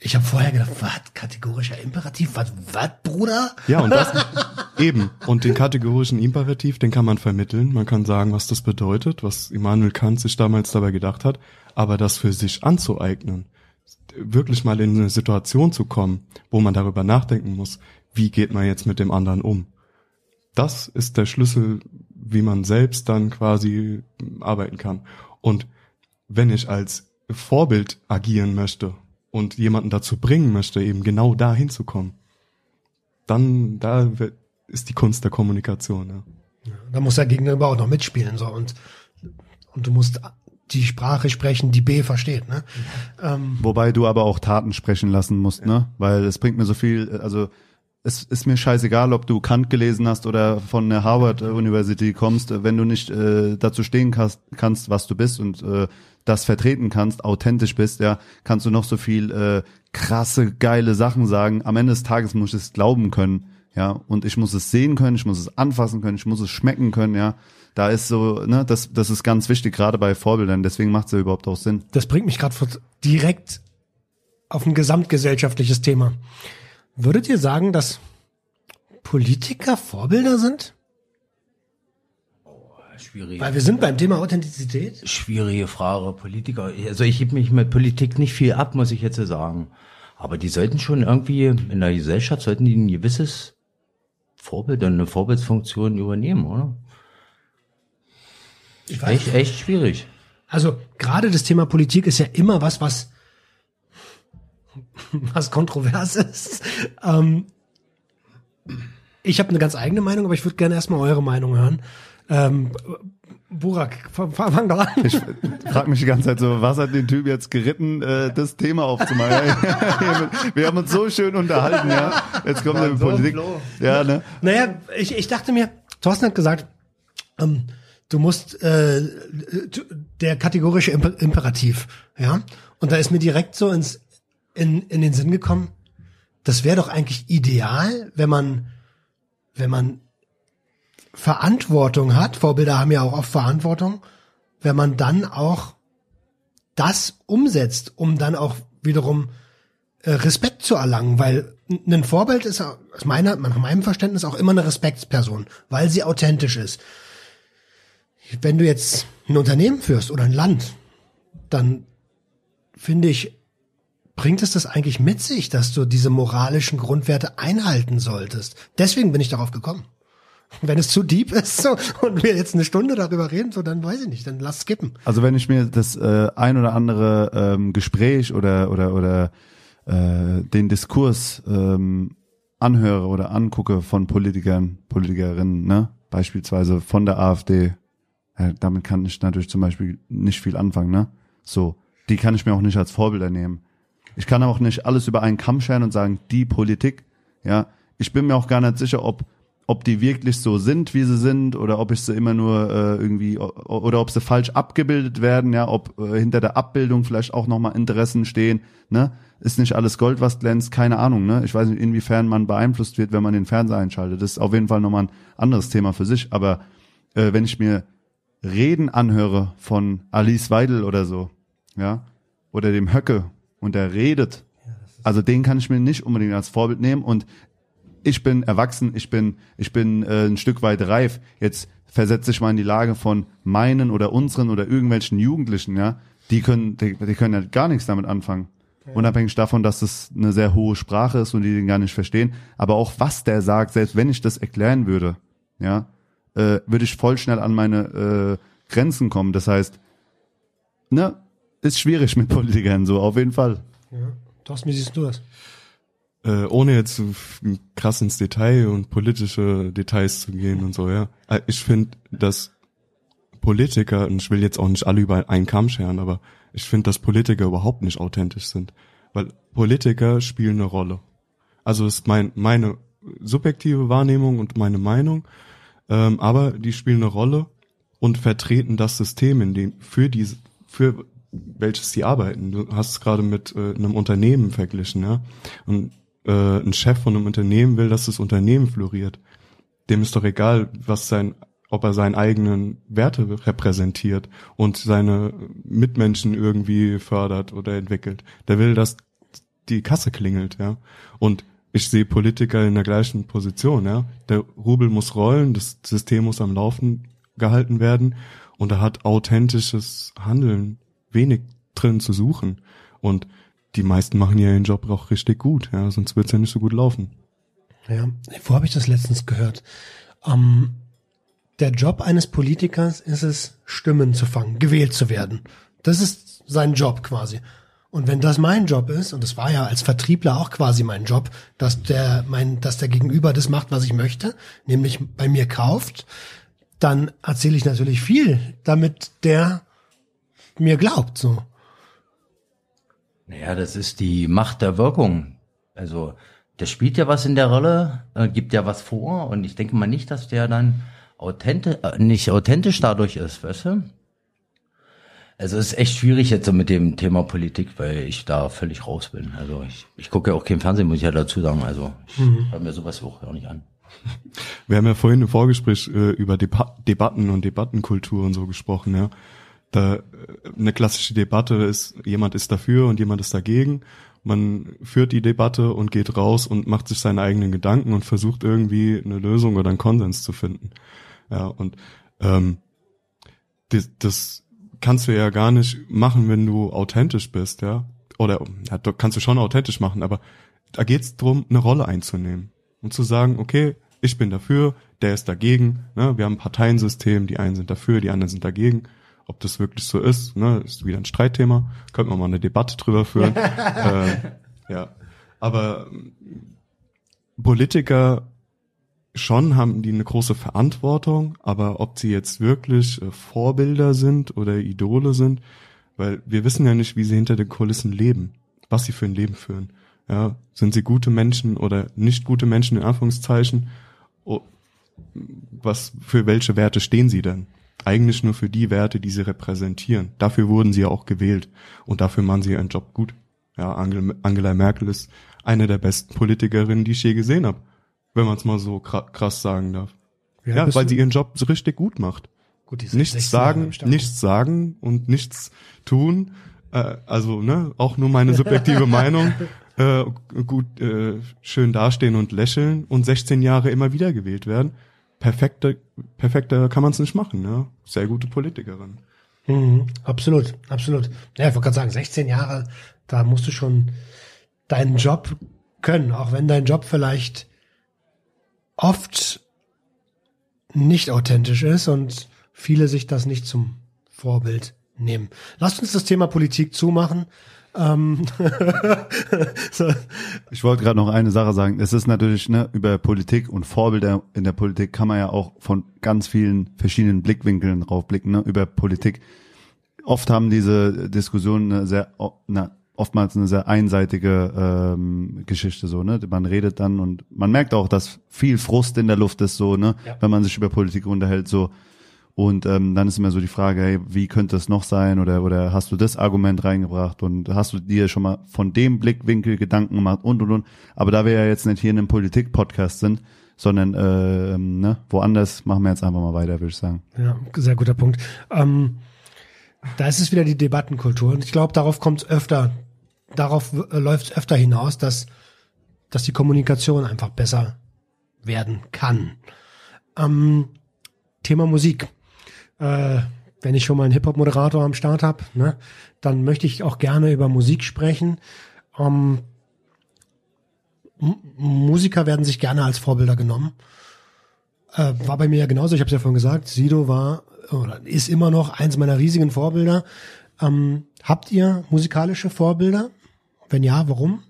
Ich habe vorher gedacht, was, kategorischer Imperativ, was, was, Bruder? Ja, und das eben. Und den kategorischen Imperativ, den kann man vermitteln. Man kann sagen, was das bedeutet, was Immanuel Kant sich damals dabei gedacht hat. Aber das für sich anzueignen, wirklich mal in eine Situation zu kommen, wo man darüber nachdenken muss, wie geht man jetzt mit dem anderen um. Das ist der Schlüssel, wie man selbst dann quasi arbeiten kann. Und wenn ich als Vorbild agieren möchte und jemanden dazu bringen möchte, eben genau da hinzukommen, dann da ist die Kunst der Kommunikation. Ja. Da muss der Gegenüber auch noch mitspielen so und und du musst die Sprache sprechen, die B versteht. Ne? Ähm, Wobei du aber auch Taten sprechen lassen musst, ja. ne? Weil es bringt mir so viel, also es ist mir scheißegal, ob du Kant gelesen hast oder von der Harvard University kommst, wenn du nicht äh, dazu stehen kannst, kannst, was du bist und äh, das vertreten kannst, authentisch bist, ja, kannst du noch so viel äh, krasse, geile Sachen sagen. Am Ende des Tages muss ich es glauben können, ja, und ich muss es sehen können, ich muss es anfassen können, ich muss es schmecken können, ja. Da ist so, ne, das, das ist ganz wichtig, gerade bei Vorbildern, deswegen macht es ja überhaupt auch Sinn. Das bringt mich gerade direkt auf ein gesamtgesellschaftliches Thema. Würdet ihr sagen, dass Politiker Vorbilder sind? Schwierig. Weil wir sind beim Thema Authentizität. Schwierige Frage, Politiker. Also ich heb mich mit Politik nicht viel ab, muss ich jetzt sagen. Aber die sollten schon irgendwie in der Gesellschaft sollten die ein gewisses Vorbild und eine Vorbildsfunktion übernehmen, oder? Ich Echt, echt schwierig. Also gerade das Thema Politik ist ja immer was, was was kontrovers ist. Ähm, ich habe eine ganz eigene Meinung, aber ich würde gerne erstmal eure Meinung hören. Ähm, Burak, fang, doch an. Ich frage mich die ganze Zeit so, was hat den Typ jetzt geritten, äh, das Thema aufzumachen? Wir haben uns so schön unterhalten, ja. Jetzt kommt der so Politik. Ja, ne? Naja, ich, ich dachte mir, Thorsten hat gesagt, ähm, du musst äh, der kategorische Imper Imperativ, ja. Und da ist mir direkt so ins in, in den Sinn gekommen, das wäre doch eigentlich ideal, wenn man wenn man Verantwortung hat, Vorbilder haben ja auch oft Verantwortung, wenn man dann auch das umsetzt, um dann auch wiederum äh, Respekt zu erlangen, weil ein Vorbild ist aus meiner, nach meinem Verständnis auch immer eine Respektsperson, weil sie authentisch ist. Wenn du jetzt ein Unternehmen führst oder ein Land, dann finde ich, bringt es das eigentlich mit sich, dass du diese moralischen Grundwerte einhalten solltest. Deswegen bin ich darauf gekommen. Wenn es zu deep ist so, und wir jetzt eine Stunde darüber reden, so dann weiß ich nicht, dann lass skippen. Also wenn ich mir das äh, ein oder andere ähm, Gespräch oder oder oder äh, den Diskurs ähm, anhöre oder angucke von Politikern, Politikerinnen, ne, beispielsweise von der AfD, ja, damit kann ich natürlich zum Beispiel nicht viel anfangen, ne? So, die kann ich mir auch nicht als Vorbilder nehmen. Ich kann auch nicht alles über einen Kamm scheren und sagen, die Politik, ja. Ich bin mir auch gar nicht sicher, ob ob die wirklich so sind, wie sie sind, oder ob ich sie immer nur äh, irgendwie oder ob sie falsch abgebildet werden, ja, ob äh, hinter der Abbildung vielleicht auch nochmal Interessen stehen, ne? Ist nicht alles Gold, was glänzt, keine Ahnung, ne? Ich weiß nicht, inwiefern man beeinflusst wird, wenn man den Fernseher einschaltet. Das ist auf jeden Fall nochmal ein anderes Thema für sich. Aber äh, wenn ich mir Reden anhöre von Alice Weidel oder so, ja, oder dem Höcke und der redet, also den kann ich mir nicht unbedingt als Vorbild nehmen und ich bin erwachsen, ich bin, ich bin äh, ein Stück weit reif. Jetzt versetze ich mal in die Lage von meinen oder unseren oder irgendwelchen Jugendlichen, ja, die können, die, die können ja gar nichts damit anfangen. Ja. Unabhängig davon, dass das eine sehr hohe Sprache ist und die den gar nicht verstehen. Aber auch was der sagt, selbst wenn ich das erklären würde, ja, äh, würde ich voll schnell an meine äh, Grenzen kommen. Das heißt, ne, ist schwierig mit Politikern so, auf jeden Fall. Ja. Thorsten, wie siehst du das? Äh, ohne jetzt so krass ins Detail und politische Details zu gehen und so, ja. Äh, ich finde, dass Politiker, und ich will jetzt auch nicht alle über einen Kamm scheren, aber ich finde, dass Politiker überhaupt nicht authentisch sind. Weil Politiker spielen eine Rolle. Also ist mein, meine subjektive Wahrnehmung und meine Meinung, ähm, aber die spielen eine Rolle und vertreten das System, in dem für diese, für welches sie arbeiten. Du hast es gerade mit äh, einem Unternehmen verglichen, ja. Und äh, ein Chef von einem Unternehmen will, dass das Unternehmen floriert. Dem ist doch egal, was sein, ob er seinen eigenen Werte repräsentiert und seine Mitmenschen irgendwie fördert oder entwickelt. Der will, dass die Kasse klingelt, ja. Und ich sehe Politiker in der gleichen Position, ja. Der Rubel muss rollen, das System muss am Laufen gehalten werden und er hat authentisches Handeln wenig drin zu suchen. Und die meisten machen ja ihren Job auch richtig gut, ja, sonst wird's ja nicht so gut laufen. Ja, wo habe ich das letztens gehört? Ähm, der Job eines Politikers ist es, Stimmen zu fangen, gewählt zu werden. Das ist sein Job quasi. Und wenn das mein Job ist, und das war ja als Vertriebler auch quasi mein Job, dass der, mein, dass der Gegenüber das macht, was ich möchte, nämlich bei mir kauft, dann erzähle ich natürlich viel, damit der mir glaubt, so. Naja, das ist die Macht der Wirkung. Also der spielt ja was in der Rolle, äh, gibt ja was vor und ich denke mal nicht, dass der dann authentisch, äh, nicht authentisch dadurch ist, weißt du? Also es ist echt schwierig jetzt so mit dem Thema Politik, weil ich da völlig raus bin. Also ich, ich gucke ja auch kein Fernsehen, muss ich ja dazu sagen. Also ich mhm. höre mir sowas auch gar nicht an. Wir haben ja vorhin im Vorgespräch äh, über Deba Debatten und Debattenkultur und so gesprochen, ja. Da äh, eine klassische Debatte ist, jemand ist dafür und jemand ist dagegen. Man führt die Debatte und geht raus und macht sich seine eigenen Gedanken und versucht irgendwie eine Lösung oder einen Konsens zu finden. Ja, und ähm, das, das kannst du ja gar nicht machen, wenn du authentisch bist, ja. Oder ja, kannst du schon authentisch machen, aber da geht's drum, eine Rolle einzunehmen und zu sagen, okay, ich bin dafür, der ist dagegen. Ne? Wir haben ein Parteiensystem, die einen sind dafür, die anderen sind dagegen. Ob das wirklich so ist, ne, ist wieder ein Streitthema. Könnten wir mal eine Debatte drüber führen. äh, ja, aber Politiker schon haben die eine große Verantwortung, aber ob sie jetzt wirklich äh, Vorbilder sind oder Idole sind, weil wir wissen ja nicht, wie sie hinter den Kulissen leben, was sie für ein Leben führen. Ja, sind sie gute Menschen oder nicht gute Menschen in Anführungszeichen? Was für welche Werte stehen sie denn? Eigentlich nur für die Werte, die sie repräsentieren. Dafür wurden sie ja auch gewählt und dafür machen sie ihren Job gut. Ja, Angela Merkel ist eine der besten Politikerinnen, die ich je gesehen habe wenn man es mal so krass sagen darf. Ja, ja weil sie ihren Job so richtig gut macht. Gut, nichts sagen, nichts sagen und nichts tun. Äh, also ne, auch nur meine subjektive Meinung. Äh, gut, äh, schön dastehen und lächeln und 16 Jahre immer wieder gewählt werden. Perfekter, perfekter kann man es nicht machen. Ne? Sehr gute Politikerin. Mhm, absolut, absolut. Ja, ich wollte gerade sagen, 16 Jahre, da musst du schon deinen Job können, auch wenn dein Job vielleicht oft nicht authentisch ist und viele sich das nicht zum Vorbild nehmen. Lasst uns das Thema Politik zumachen. Ähm so. Ich wollte gerade noch eine Sache sagen. Es ist natürlich ne, über Politik und Vorbilder in der Politik kann man ja auch von ganz vielen verschiedenen Blickwinkeln draufblicken. Ne, über Politik. Oft haben diese Diskussionen eine sehr eine oftmals eine sehr einseitige ähm, Geschichte so, ne? Man redet dann und man merkt auch, dass viel Frust in der Luft ist so, ne? Ja. Wenn man sich über Politik unterhält so. Und ähm, dann ist immer so die Frage, hey, wie könnte es noch sein? Oder oder hast du das Argument reingebracht und hast du dir schon mal von dem Blickwinkel Gedanken gemacht und und und. Aber da wir ja jetzt nicht hier in einem Politik-Podcast sind, sondern äh, ne, woanders machen wir jetzt einfach mal weiter, würde ich sagen. Ja, sehr guter Punkt. Ähm, da ist es wieder die Debattenkultur und ich glaube, darauf kommt es öfter darauf äh, läuft es öfter hinaus, dass, dass die Kommunikation einfach besser werden kann. Ähm, Thema Musik. Äh, wenn ich schon mal einen Hip-Hop-Moderator am Start habe, ne, dann möchte ich auch gerne über Musik sprechen. Ähm, Musiker werden sich gerne als Vorbilder genommen. Äh, war bei mir ja genauso, ich habe es ja vorhin gesagt, Sido war oder ist immer noch eins meiner riesigen Vorbilder. Ähm, habt ihr musikalische Vorbilder? Wenn ja, warum?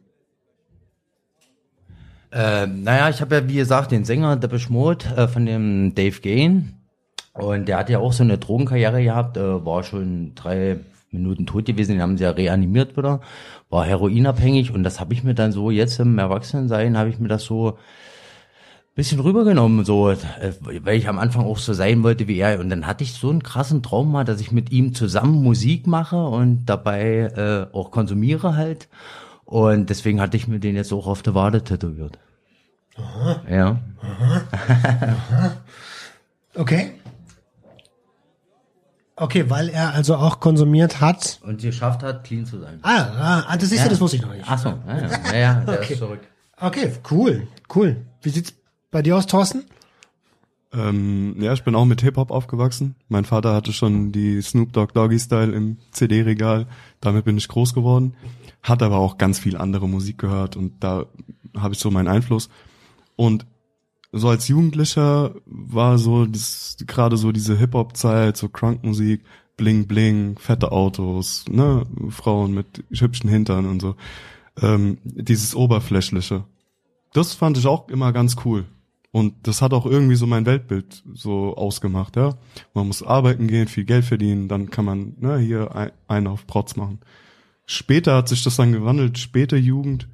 Äh, naja, ich habe ja, wie gesagt, den Sänger Depeche Mode äh, von dem Dave Gain. Und der hat ja auch so eine Drogenkarriere gehabt, äh, war schon drei Minuten tot gewesen, den haben sie ja reanimiert wieder, war heroinabhängig und das habe ich mir dann so jetzt im Erwachsenensein, habe ich mir das so bisschen rübergenommen, so, äh, weil ich am Anfang auch so sein wollte wie er. Und dann hatte ich so einen krassen Traum mal, dass ich mit ihm zusammen Musik mache und dabei äh, auch konsumiere halt. Und deswegen hatte ich mir den jetzt auch auf der Wade tätowiert. Aha. Ja. Aha. Aha. Okay. Okay, weil er also auch konsumiert hat. Und geschafft hat, clean zu sein. Ah, ah das ist ja, das wusste ich noch nicht. Ach so, ja, ja, ja, ja der okay. ist zurück. Okay, cool, cool. Wie sieht's bei dir aus, Thorsten? Ähm, ja, ich bin auch mit Hip-Hop aufgewachsen. Mein Vater hatte schon die Snoop Dogg Doggy Style im CD-Regal. Damit bin ich groß geworden. Hat aber auch ganz viel andere Musik gehört und da habe ich so meinen Einfluss. Und so als Jugendlicher war so das, gerade so diese Hip-Hop-Zeit, so Crunk-Musik, Bling Bling, fette Autos, ne, Frauen mit hübschen Hintern und so. Ähm, dieses Oberflächliche. Das fand ich auch immer ganz cool. Und das hat auch irgendwie so mein Weltbild so ausgemacht, ja. Man muss arbeiten gehen, viel Geld verdienen, dann kann man ne, hier ein, einen auf Protz machen. Später hat sich das dann gewandelt, später Jugend,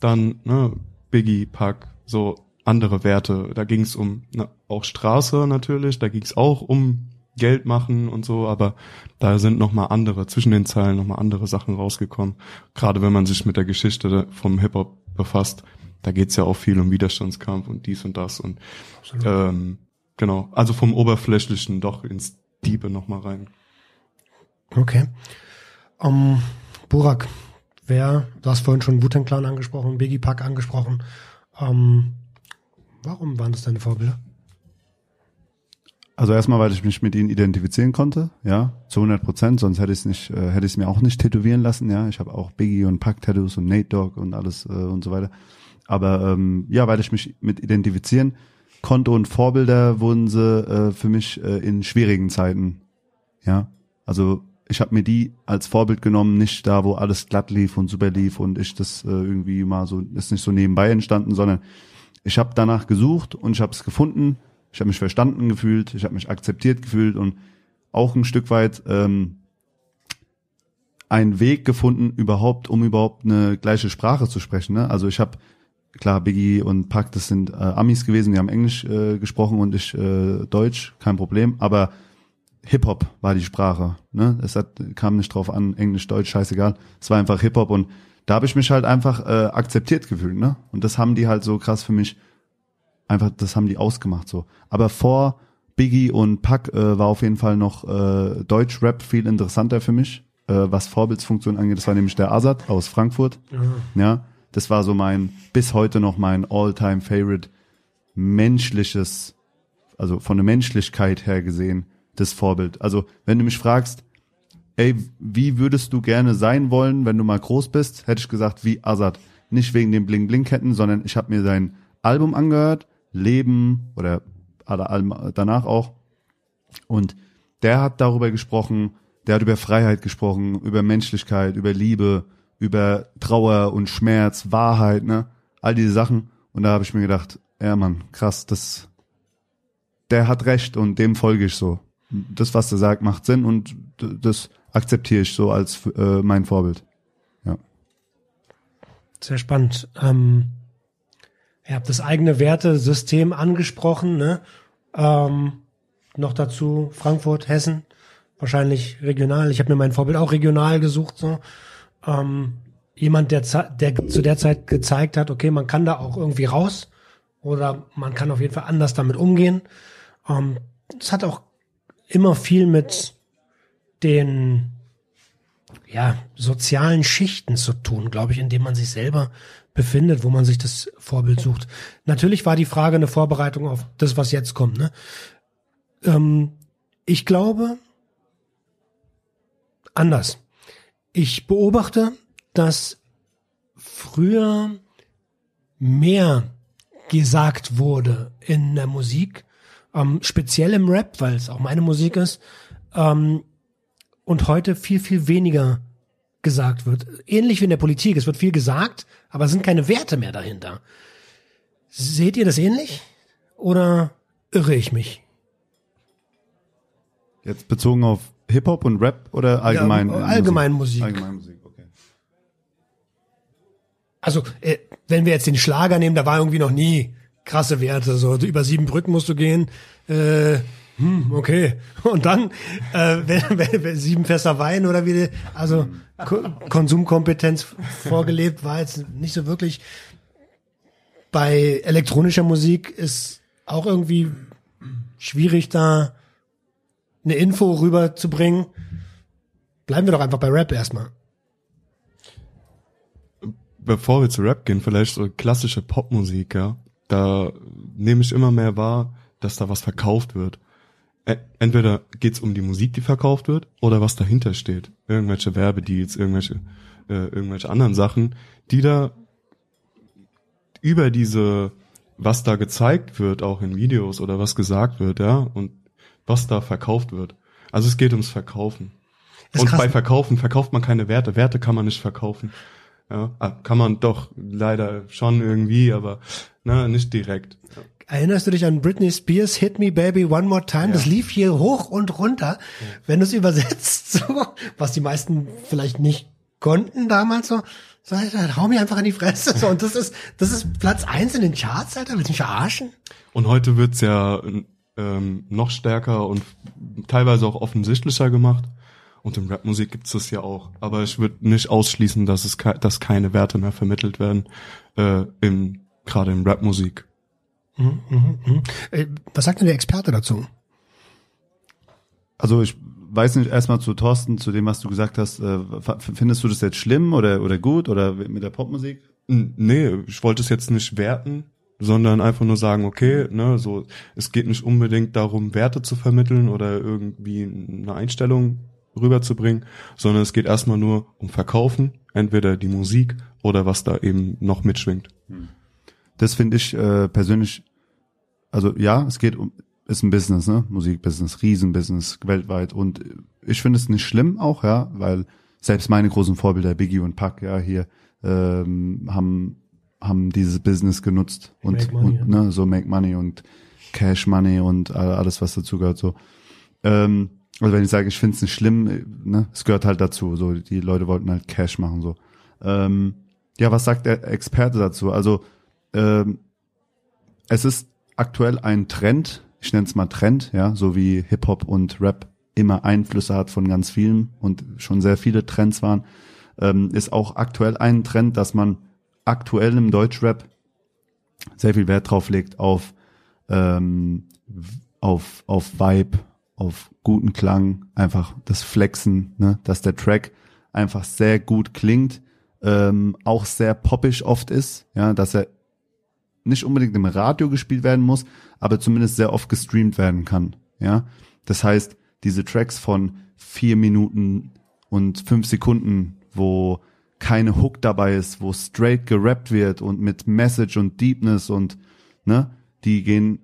dann ne, Biggie, Pack, so andere Werte. Da ging es um na, auch Straße natürlich, da ging es auch um Geld machen und so, aber da sind noch mal andere zwischen den Zeilen noch mal andere Sachen rausgekommen. Gerade wenn man sich mit der Geschichte vom Hip Hop befasst, da geht's ja auch viel um Widerstandskampf und dies und das und ähm, genau. Also vom oberflächlichen doch ins Diebe noch mal rein. Okay. Um, Burak, wer, du hast vorhin schon Wu-Tang Clan angesprochen, Biggie Pack angesprochen. Um, warum waren das deine Vorbilder? Also erstmal, weil ich mich mit ihnen identifizieren konnte, ja, zu 100 Prozent, sonst hätte ich es nicht, äh, hätte ich es mir auch nicht tätowieren lassen, ja. Ich habe auch Biggie und Pack Tattoos und Nate Dogg und alles äh, und so weiter. Aber ähm, ja, weil ich mich mit identifizieren konnte und Vorbilder wurden sie äh, für mich äh, in schwierigen Zeiten, ja. Also ich habe mir die als Vorbild genommen, nicht da, wo alles glatt lief und super lief und ich das äh, irgendwie mal so ist nicht so nebenbei entstanden, sondern ich habe danach gesucht und ich habe es gefunden ich habe mich verstanden gefühlt, ich habe mich akzeptiert gefühlt und auch ein Stück weit ähm, einen Weg gefunden, überhaupt, um überhaupt eine gleiche Sprache zu sprechen. Ne? Also ich habe klar Biggie und Pac, das sind äh, Amis gewesen, die haben Englisch äh, gesprochen und ich äh, Deutsch, kein Problem. Aber Hip Hop war die Sprache. Ne? Es hat, kam nicht drauf an, Englisch, Deutsch, scheißegal. Es war einfach Hip Hop und da habe ich mich halt einfach äh, akzeptiert gefühlt. Ne? Und das haben die halt so krass für mich einfach, das haben die ausgemacht so. Aber vor Biggie und Pack äh, war auf jeden Fall noch äh, Deutsch-Rap viel interessanter für mich, äh, was Vorbildsfunktion angeht. Das war nämlich der Azad aus Frankfurt. Mhm. Ja, das war so mein, bis heute noch mein All-Time-Favorite menschliches, also von der Menschlichkeit her gesehen, das Vorbild. Also, wenn du mich fragst, ey, wie würdest du gerne sein wollen, wenn du mal groß bist, hätte ich gesagt, wie Azad. Nicht wegen den Bling-Bling-Ketten, sondern ich habe mir sein Album angehört, Leben oder alle Alben danach auch. Und der hat darüber gesprochen, der hat über Freiheit gesprochen, über Menschlichkeit, über Liebe, über Trauer und Schmerz, Wahrheit, ne? All diese Sachen. Und da habe ich mir gedacht, ja Mann, krass, das, der hat recht und dem folge ich so. Das, was er sagt, macht Sinn und das akzeptiere ich so als äh, mein Vorbild. Ja. Sehr spannend. Ähm Ihr habt das eigene Wertesystem angesprochen, ne? Ähm, noch dazu Frankfurt, Hessen, wahrscheinlich regional. Ich habe mir mein Vorbild auch regional gesucht. So. Ähm, jemand, der, der zu der Zeit gezeigt hat, okay, man kann da auch irgendwie raus oder man kann auf jeden Fall anders damit umgehen. Ähm, es hat auch immer viel mit den ja, sozialen Schichten zu tun, glaube ich, indem man sich selber befindet, wo man sich das Vorbild sucht. Natürlich war die Frage eine Vorbereitung auf das, was jetzt kommt. Ne? Ähm, ich glaube anders. Ich beobachte, dass früher mehr gesagt wurde in der Musik, ähm, speziell im Rap, weil es auch meine Musik ist, ähm, und heute viel, viel weniger gesagt wird. Ähnlich wie in der Politik. Es wird viel gesagt, aber es sind keine Werte mehr dahinter. Seht ihr das ähnlich? Oder irre ich mich? Jetzt bezogen auf Hip-Hop und Rap oder allgemein? Ja, allgemein Musik. Musik. Allgemein Musik, okay. Also, äh, wenn wir jetzt den Schlager nehmen, da war irgendwie noch nie krasse Werte. So über sieben Brücken musst du gehen. Äh, hm, okay. Und dann äh, sieben Fässer Wein oder wie, also Ko Konsumkompetenz vorgelebt war jetzt nicht so wirklich. Bei elektronischer Musik ist auch irgendwie schwierig da eine Info rüberzubringen. Bleiben wir doch einfach bei Rap erstmal. Bevor wir zu Rap gehen, vielleicht so klassische Popmusik, ja. Da nehme ich immer mehr wahr, dass da was verkauft wird entweder geht's um die Musik, die verkauft wird, oder was dahinter steht. Irgendwelche Werbedeals, irgendwelche, äh, irgendwelche anderen Sachen, die da über diese, was da gezeigt wird, auch in Videos oder was gesagt wird, ja, und was da verkauft wird. Also es geht ums Verkaufen. und krass. bei Verkaufen verkauft man keine Werte. Werte kann man nicht verkaufen. Ja, ah, kann man doch leider schon irgendwie, aber ne, nicht direkt. Erinnerst du dich an Britney Spears Hit Me Baby One More Time? Ja. Das lief hier hoch und runter. Ja. Wenn du es übersetzt, so, was die meisten vielleicht nicht konnten damals so, Sag ich, hau mir einfach in die Fresse. So, und das ist, das ist Platz eins in den Charts, Alter. Willst du mich verarschen? Und heute wird's ja ähm, noch stärker und teilweise auch offensichtlicher gemacht. Und in Rapmusik gibt's das ja auch. Aber ich würde nicht ausschließen, dass es ke dass keine Werte mehr vermittelt werden, äh, im, gerade in Rapmusik. Mhm, mhm, mhm. Äh, was sagt denn der Experte dazu? Also ich weiß nicht, erstmal zu Thorsten, zu dem, was du gesagt hast, äh, findest du das jetzt schlimm oder, oder gut oder mit der Popmusik? Nee, ich wollte es jetzt nicht werten, sondern einfach nur sagen, okay, ne, so, es geht nicht unbedingt darum, Werte zu vermitteln oder irgendwie eine Einstellung rüberzubringen, sondern es geht erstmal nur um Verkaufen, entweder die Musik oder was da eben noch mitschwingt. Das finde ich äh, persönlich, also ja, es geht um, ist ein Business, ne? Musikbusiness, Riesenbusiness, weltweit. Und ich finde es nicht schlimm auch, ja, weil selbst meine großen Vorbilder, Biggie und Pac, ja, hier, ähm, haben, haben dieses Business genutzt und, money, und ne, so Make Money und Cash Money und alles, was dazu gehört, so. Ähm, also wenn ich sage, ich finde es nicht schlimm, ne, es gehört halt dazu, so, die Leute wollten halt Cash machen, so. Ähm, ja, was sagt der Experte dazu? Also, ähm, es ist aktuell ein Trend, ich nenne es mal Trend, ja, so wie Hip-Hop und Rap immer Einflüsse hat von ganz vielen und schon sehr viele Trends waren, ähm, ist auch aktuell ein Trend, dass man aktuell im Deutschrap sehr viel Wert drauf legt auf, ähm, auf, auf Vibe, auf guten Klang, einfach das Flexen, ne, dass der Track einfach sehr gut klingt, ähm, auch sehr poppig oft ist, ja, dass er nicht unbedingt im Radio gespielt werden muss, aber zumindest sehr oft gestreamt werden kann. Ja, das heißt, diese Tracks von vier Minuten und fünf Sekunden, wo keine Hook dabei ist, wo straight gerappt wird und mit Message und Deepness und ne, die gehen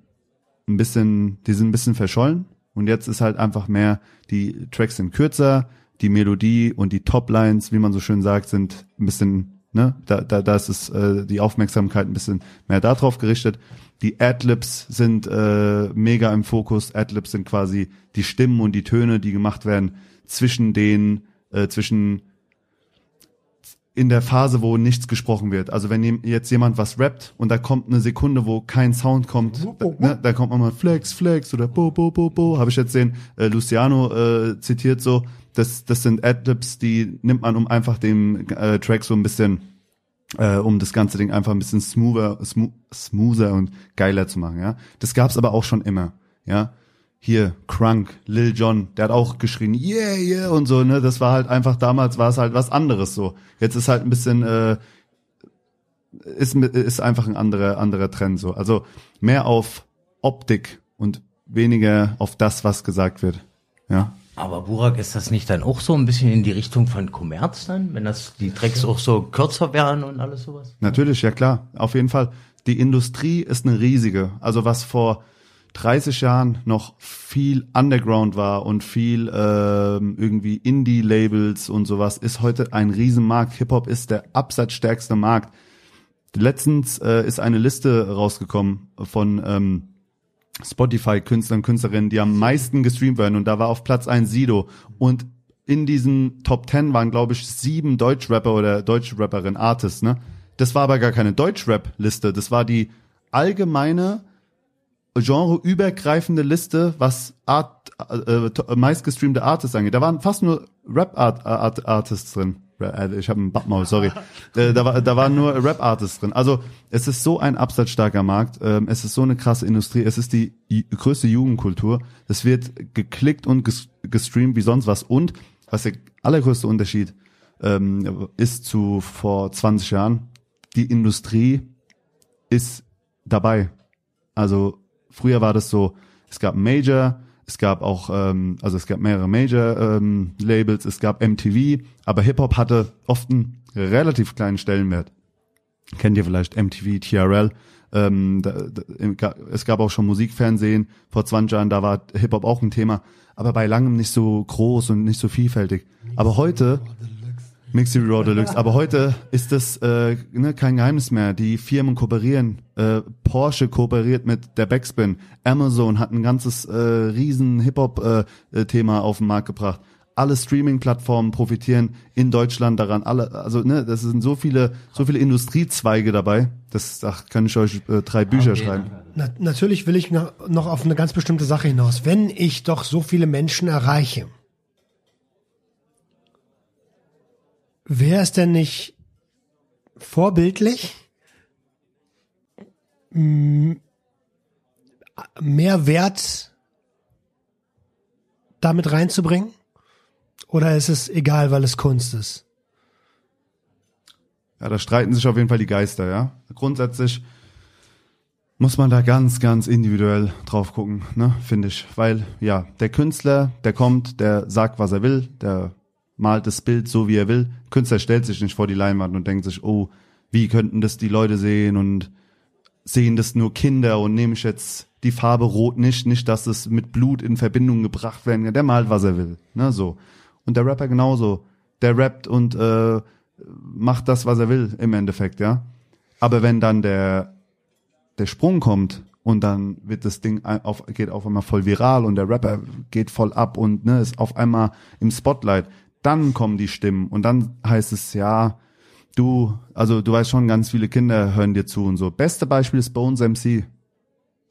ein bisschen, die sind ein bisschen verschollen und jetzt ist halt einfach mehr, die Tracks sind kürzer, die Melodie und die Toplines, wie man so schön sagt, sind ein bisschen Ne? Da, da, da ist es, äh, die Aufmerksamkeit ein bisschen mehr darauf gerichtet. Die Adlibs sind äh, mega im Fokus. Adlibs sind quasi die Stimmen und die Töne, die gemacht werden zwischen den, äh, zwischen in der Phase, wo nichts gesprochen wird. Also wenn jetzt jemand was rappt und da kommt eine Sekunde, wo kein Sound kommt, da, ne, da kommt man mal Flex, Flex oder Bo, Bo, Bo, Bo, habe ich jetzt den äh, Luciano äh, zitiert so, das, das sind Adlibs, die nimmt man, um einfach dem äh, Track so ein bisschen, äh, um das ganze Ding einfach ein bisschen smoother, smo smoother und geiler zu machen, ja. Das gab's aber auch schon immer, ja. Hier, Crunk, Lil Jon, der hat auch geschrien, yeah, yeah, und so, ne, das war halt einfach, damals war es halt was anderes so. Jetzt ist halt ein bisschen, äh, ist, ist einfach ein anderer, anderer Trend so. Also mehr auf Optik und weniger auf das, was gesagt wird, ja. Aber Burak, ist das nicht dann auch so ein bisschen in die Richtung von Kommerz dann, wenn das die Tracks auch so kürzer wären und alles sowas? Natürlich, ja klar, auf jeden Fall. Die Industrie ist eine riesige. Also was vor 30 Jahren noch viel Underground war und viel ähm, irgendwie Indie-Labels und sowas, ist heute ein Riesenmarkt. Hip-Hop ist der absatzstärkste Markt. Letztens äh, ist eine Liste rausgekommen von ähm, Spotify-Künstler und Künstlerinnen, die am meisten gestreamt werden. Und da war auf Platz ein Sido. Und in diesen Top Ten waren, glaube ich, sieben Deutschrapper oder deutsche Rapperin, Artists, ne? Das war aber gar keine Deutschrap-Liste. Das war die allgemeine, genreübergreifende Liste, was Art, äh, meistgestreamte Artists angeht. Da waren fast nur Rap-Artists drin. Äh, ich habe einen Backmaul, sorry. Äh, da, war, da waren nur Rap-Artists drin. Also es ist so ein absatzstarker Markt, ähm, es ist so eine krasse Industrie, es ist die größte Jugendkultur. Es wird geklickt und gestreamt wie sonst was. Und was der allergrößte Unterschied ähm, ist zu vor 20 Jahren, die Industrie ist dabei. Also früher war das so, es gab Major, es gab auch, ähm, also es gab mehrere Major-Labels, ähm, es gab MTV, aber Hip-Hop hatte oft einen relativ kleinen Stellenwert. Kennt ihr vielleicht MTV, TRL? Ähm, da, da, es gab auch schon Musikfernsehen vor 20 Jahren, da war Hip-Hop auch ein Thema, aber bei langem nicht so groß und nicht so vielfältig. Aber heute Mixi Raw Deluxe. Aber heute ist das äh, ne, kein Geheimnis mehr. Die Firmen kooperieren. Äh, Porsche kooperiert mit der Backspin. Amazon hat ein ganzes äh, riesen Hip-Hop-Thema äh, auf den Markt gebracht. alle Streaming-Plattformen profitieren in Deutschland daran. Alle, also ne, das sind so viele, so viele Industriezweige dabei. Das, ach, kann ich euch äh, drei Bücher Okay, schreiben. Na, natürlich will ich noch auf eine ganz bestimmte Sache hinaus. Wenn ich doch so viele Menschen erreiche, wäre es denn nicht vorbildlich, mehr Wert damit reinzubringen? Oder ist es egal, weil es Kunst ist? Ja, da streiten sich auf jeden Fall die Geister, ja. Grundsätzlich muss man da ganz, ganz individuell drauf gucken, ne, finde ich. Weil, ja, der Künstler, der kommt, der sagt, was er will, der malt das Bild so, wie er will. Künstler stellt sich nicht vor die Leinwand und denkt sich, oh, wie könnten das die Leute sehen und sehen das nur Kinder und nehme ich jetzt die Farbe rot nicht, nicht, dass es mit Blut in Verbindung gebracht werden kann. Der malt, was er will, ne, so. Und der Rapper genauso. Der rappt und äh, macht das, was er will im Endeffekt, ja. Aber wenn dann der der Sprung kommt und dann wird das Ding auf, geht auf einmal voll viral und der Rapper geht voll ab und ne, ist auf einmal im Spotlight, dann kommen die Stimmen und dann heißt es ja, du, also du weißt schon, ganz viele Kinder hören dir zu und so. Beste Beispiel ist Bones MC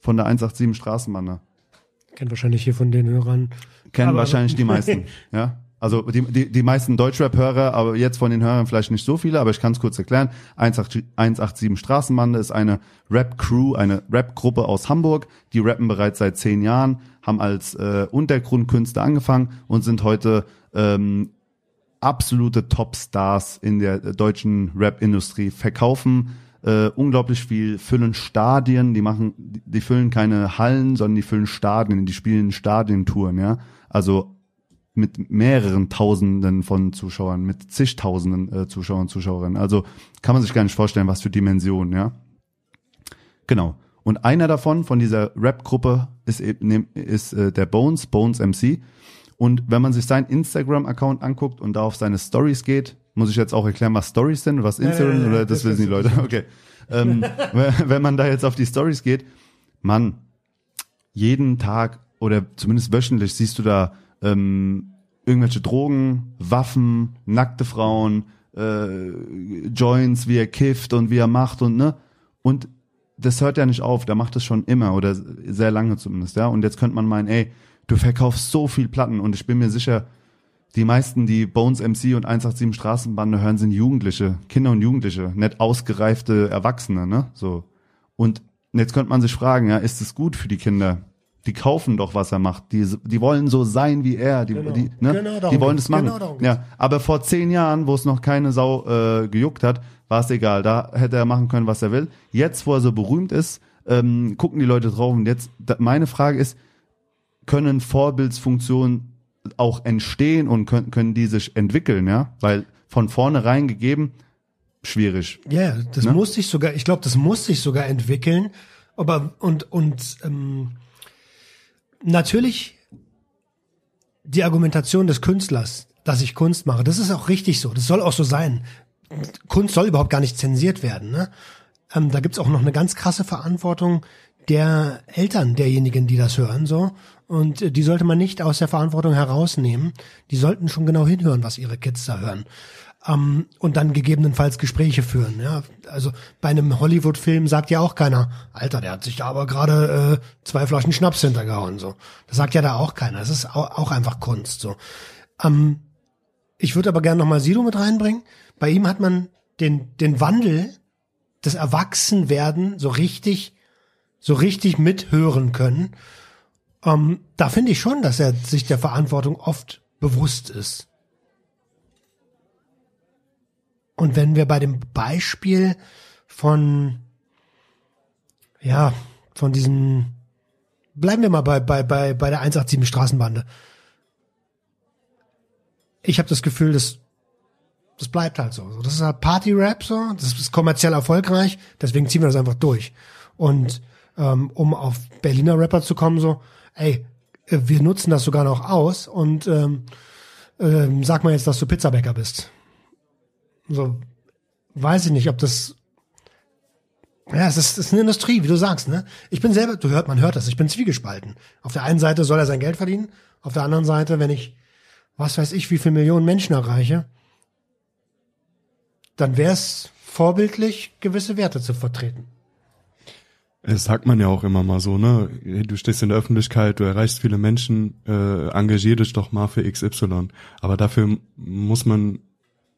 von der 187 Straßenbahn. Kennt wahrscheinlich hier von den Hörern. Kennen Aber- wahrscheinlich die meisten, ja. Also die, die, die meisten Deutschrap-Hörer, aber jetzt von den Hörern vielleicht nicht so viele, aber ich kann es kurz erklären. 187 187 Straßenbande ist eine Rap-Crew, eine Rap-Gruppe aus Hamburg. Die rappen bereits seit zehn Jahren, haben als äh, Untergrundkünstler angefangen und sind heute ähm, absolute Top-Stars in der deutschen Rap-Industrie. Verkaufen äh, unglaublich viel, füllen Stadien, die machen, die, füllen keine Hallen, sondern die füllen Stadien, die spielen Stadientouren, ja. Also mit mehreren Tausenden von Zuschauern, mit zigtausenden äh, Zuschauern, Zuschauerinnen. Also kann man sich gar nicht vorstellen, was für Dimensionen, ja. Genau. Und einer davon, von dieser Rap-Gruppe, ist, ist äh, der Bones, Bones MC. Und wenn man sich seinen Instagram-Account anguckt und da auf seine Stories geht, muss ich jetzt auch erklären, was Stories sind, was Instagram, ja, oder das, das wissen die Leute? Okay. ähm, wenn- man da jetzt auf die Stories geht, Mann, jeden Tag oder zumindest wöchentlich siehst du da ähm, irgendwelche Drogen, Waffen, nackte Frauen, äh, Joints, wie er kifft und wie er macht und ne und das hört ja nicht auf, der macht es schon immer oder sehr lange zumindest, ja. Und jetzt könnte man meinen, ey, du verkaufst so viel Platten und ich bin mir sicher, die meisten, die Bones MC und 187 Straßenbande hören, sind Jugendliche, Kinder und Jugendliche, nicht ausgereifte Erwachsene, ne? So. Und jetzt könnte man sich fragen, ja, ist es gut für die Kinder? Die kaufen doch, was er macht. Die, die wollen so sein wie er. Die, Genau. die, ne? Genau die wollen das machen. Genau ja, aber vor zehn Jahren, wo es noch keine Sau äh, gejuckt hat, war es egal. Da hätte er machen können, was er will. Jetzt, wo er so berühmt ist, ähm, gucken die Leute drauf. Und jetzt, da, meine Frage ist, können Vorbildsfunktionen auch entstehen und können, können die sich entwickeln, ja? Weil von vornherein gegeben, schwierig. Ja, das Ne? muss sich sogar, ich glaube, das muss sich sogar entwickeln. Aber und und ähm, natürlich die Argumentation des Künstlers, dass ich Kunst mache, das ist auch richtig so. Das soll auch so sein. Kunst soll überhaupt gar nicht zensiert werden. Ne? Ähm, da gibt's auch noch eine ganz krasse Verantwortung der Eltern derjenigen, die das hören, so. Und äh, die sollte man nicht aus der Verantwortung herausnehmen. Die sollten schon genau hinhören, was ihre Kids da hören. Ähm, und dann gegebenenfalls Gespräche führen. Ja, also bei einem Hollywood-Film sagt ja auch keiner, Alter, der hat sich da aber gerade äh, zwei Flaschen Schnaps hintergehauen. So, das sagt ja da auch keiner. Das ist auch, auch einfach Kunst. So, ähm, ich würde aber gerne noch mal Sido mit reinbringen. Bei ihm hat man den den Wandel des Erwachsenwerden so richtig so richtig mithören können. Ähm, da finde ich schon, dass er sich der Verantwortung oft bewusst ist. Und wenn wir bei dem Beispiel von, ja, von diesen, bleiben wir mal bei, bei, bei, bei der 187 Straßenbande. Ich habe das Gefühl, das, das bleibt halt so. Das ist halt Party-Rap so, das ist kommerziell erfolgreich, deswegen ziehen wir das einfach durch. Und ähm, um auf Berliner Rapper zu kommen, so, ey, äh, wir nutzen das sogar noch aus und ähm, ähm, sag mal jetzt, dass du Pizzabäcker bist. So, weiß ich nicht, ob das. Ja, es ist, es ist eine Industrie, wie du sagst, ne? Ich bin selber, du hört, man hört das, ich bin zwiegespalten. Auf der einen Seite soll er sein Geld verdienen, auf der anderen Seite, wenn ich was weiß ich, wie viele Millionen Menschen erreiche, dann wäre es vorbildlich, gewisse Werte zu vertreten. Das sagt man ja auch immer mal so, ne? Du stehst in der Öffentlichkeit, du erreichst viele Menschen, äh, engagier dich doch mal für XY. Aber dafür muss man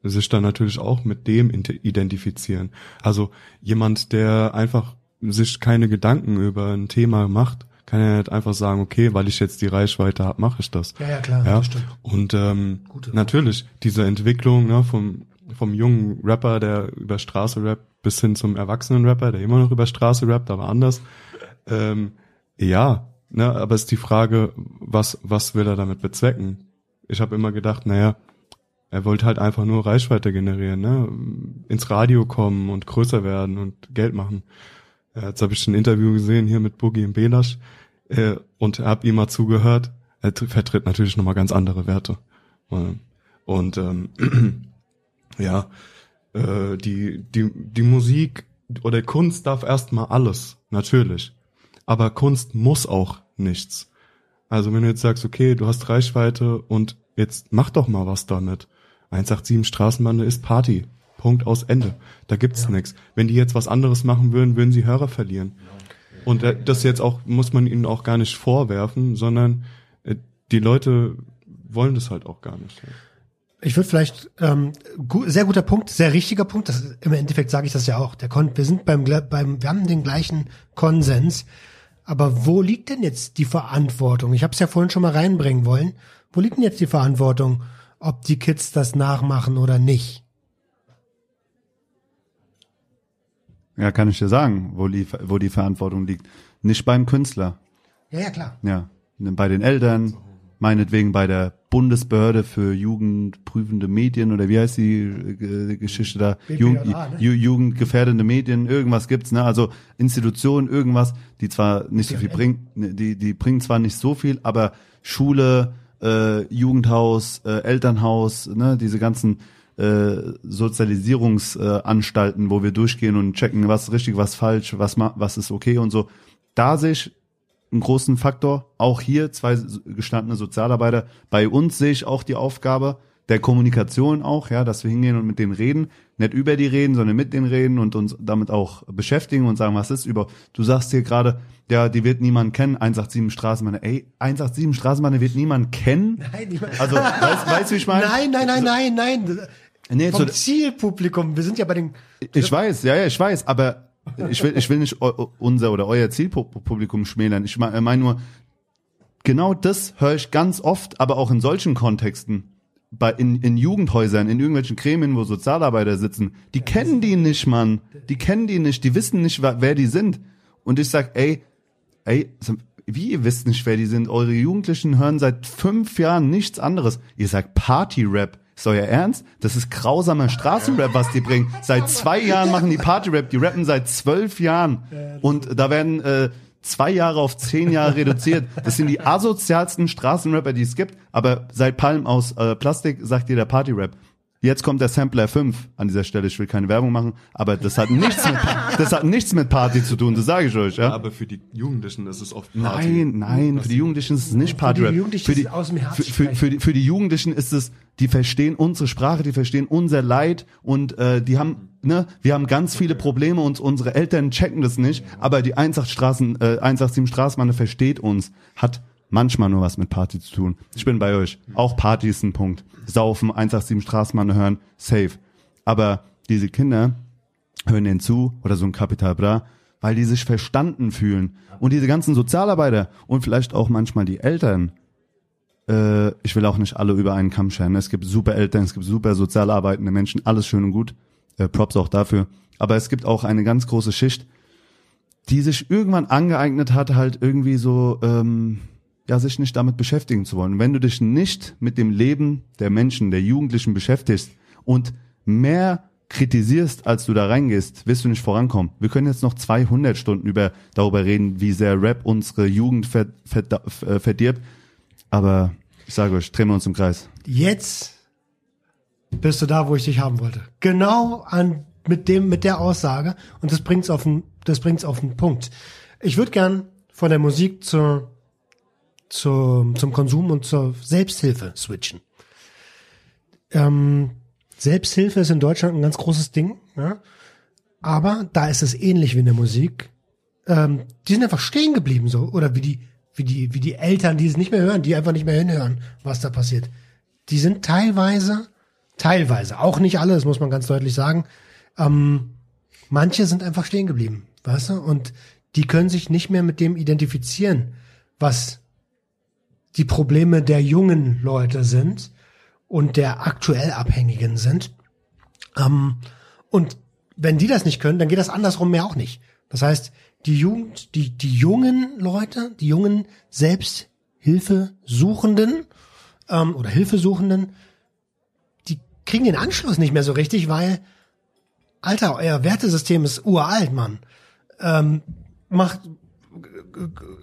sich dann natürlich auch mit dem identifizieren. Also jemand, der einfach sich keine Gedanken über ein Thema macht, kann ja nicht einfach sagen, okay, weil ich jetzt die Reichweite habe, mache ich das. Ja, ja, klar, ja? das stimmt. Und ähm, natürlich, diese Entwicklung ne, vom, vom jungen Rapper, der über Straße rappt, bis hin zum erwachsenen Rapper, der immer noch über Straße rappt, aber anders. Ähm, ja, ne, aber ist die Frage, was, was will er damit bezwecken? Ich habe immer gedacht, naja, er wollte halt einfach nur Reichweite generieren, ne? ins Radio kommen und größer werden und Geld machen. Äh, jetzt habe ich ein Interview gesehen hier mit Boogie und Belasch äh, und habe ihm mal zugehört. Er vertritt natürlich nochmal ganz andere Werte. Und ähm, ja, äh, die, die, die Musik oder Kunst darf erstmal alles, natürlich. Aber Kunst muss auch nichts. Also wenn du jetzt sagst, okay, du hast Reichweite und jetzt mach doch mal was damit. 187 Straßenbande ist Party. Punkt aus Ende. Da gibt's ja. nichts. Wenn die jetzt was anderes machen würden, würden sie Hörer verlieren. Und äh, das jetzt auch, muss man ihnen auch gar nicht vorwerfen, sondern äh, die Leute wollen das halt auch gar nicht. Ich würde vielleicht ähm, gu sehr guter Punkt, sehr richtiger Punkt. Das, Im Endeffekt sage ich das ja auch. Der Kon wir sind beim, beim, wir haben den gleichen Konsens. Aber wo liegt denn jetzt die Verantwortung? Ich habe es ja vorhin schon mal reinbringen wollen. Wo liegt denn jetzt die Verantwortung, ob die Kids das nachmachen oder nicht? Ja, kann ich dir sagen, wo die, wo die Verantwortung liegt. Nicht beim Künstler. Ja, ja, klar. Ja, bei den Eltern, meinetwegen bei der Bundesbehörde für jugendprüfende Medien oder wie heißt die äh, Geschichte da? Jugend, ne? Jugendgefährdende Medien, irgendwas gibt's, ne? Also Institutionen, irgendwas, die zwar nicht so viel bringen, ne, die, die bringen zwar nicht so viel, aber Schule, äh, Jugendhaus, äh, Elternhaus, ne, diese ganzen äh, Sozialisierungsanstalten, wo wir durchgehen und checken, was ist richtig, was falsch, was was ist okay und so. Da sehe ich einen großen Faktor. Auch hier zwei gestandene Sozialarbeiter. Bei uns sehe ich auch die Aufgabe der Kommunikation auch, ja, dass wir hingehen und mit denen reden, nicht über die reden, sondern mit denen reden und uns damit auch beschäftigen und sagen, was ist über. Du sagst hier gerade, ja, die wird niemand kennen, 187 Straßenbahn. Ey, 187 Straßenbahn wird niemand kennen. Nein, niemand. Also, weißt, weißt du, wie ich meine? Nein, nein, nein, nein, nein. Nee, Vom Zielpublikum. Wir sind ja bei den. Ich weiß, ja, ja, ich weiß, aber ich will, ich will nicht unser oder euer Zielpublikum schmälern. Ich meine nur, genau das höre ich ganz oft, aber auch in solchen Kontexten. Bei, in, in Jugendhäusern, in irgendwelchen Gremien, wo Sozialarbeiter sitzen, die ja, kennen die nicht, Mann. Die kennen die nicht, die wissen nicht, wer die sind. Und ich sag, ey, ey, wie ihr wisst nicht, wer die sind? Eure Jugendlichen hören seit fünf Jahren nichts anderes. Ihr sagt Party-Rap. Ist euer Ernst? Das ist grausamer Straßenrap, was die bringen. Seit zwei Jahren machen die Partyrap, die rappen seit zwölf Jahren. Und da werden äh, zwei Jahre auf zehn Jahre reduziert. Das sind die asozialsten Straßenrapper, die es gibt. Aber seit Palm aus äh, Plastik sagt ihr der Partyrap. Jetzt kommt der Sampler 5 an dieser Stelle. Ich will keine Werbung machen, aber das hat nichts mit, das hat nichts mit Party zu tun, das sage ich euch. Ja? Aber für die Jugendlichen ist es oft Party. Nein, nein, für die Jugendlichen ist es nicht Party. Für die Jugendlichen für die, aus dem Herz für, für, für, die, für die Jugendlichen ist es, die verstehen unsere Sprache, die verstehen unser Leid und äh, die haben, ne, wir haben ganz viele Probleme und unsere Eltern checken das nicht, aber die 18 Straßen, äh, 187 Straßenbahn versteht uns, hat manchmal nur was mit Party zu tun. Ich bin bei euch. Auch Party ist ein Punkt. Saufen, 187 Straßenbahn hören, safe. Aber diese Kinder hören denen zu, oder so ein Capital Bra, weil die sich verstanden fühlen. Und diese ganzen Sozialarbeiter und vielleicht auch manchmal die Eltern, äh, ich will auch nicht alle über einen Kamm scheren. Es gibt super Eltern, es gibt super sozial arbeitende Menschen, alles schön und gut. Äh, Props auch dafür. Aber es gibt auch eine ganz große Schicht, die sich irgendwann angeeignet hat, halt irgendwie so, ähm, ja, sich nicht damit beschäftigen zu wollen. Wenn du dich nicht mit dem Leben der Menschen, der Jugendlichen beschäftigst und mehr kritisierst, als du da reingehst, wirst du nicht vorankommen. Wir können jetzt noch 200 Stunden über, darüber reden, wie sehr Rap unsere Jugend ver, ver, äh, verdirbt. Aber ich sage euch, drehen wir uns im Kreis. Jetzt bist du da, wo ich dich haben wollte. Genau an, mit dem, mit der Aussage. Und das bringt's auf den, das bringt's auf den Punkt. Ich würde gern von der Musik zur, zur, zum Konsum und zur Selbsthilfe switchen. ähm, Selbsthilfe ist in Deutschland ein ganz großes Ding, ja? aber da ist es ähnlich wie in der Musik. Ähm, die sind einfach stehen geblieben so oder wie die wie die wie die Eltern, die es nicht mehr hören, die einfach nicht mehr hinhören, was da passiert. Die sind teilweise, teilweise, auch nicht alle, das muss man ganz deutlich sagen. Ähm, manche sind einfach stehen geblieben, weißt du, und die können sich nicht mehr mit dem identifizieren, was die Probleme der jungen Leute sind und der aktuell Abhängigen sind. Ähm, und wenn die das nicht können, dann geht das andersrum mehr auch nicht. Das heißt, die Jugend, die, die jungen Leute, die jungen Selbsthilfesuchenden ähm, oder Hilfesuchenden, die kriegen den Anschluss nicht mehr so richtig, weil, Alter, euer Wertesystem ist uralt, Mann. Ähm, macht,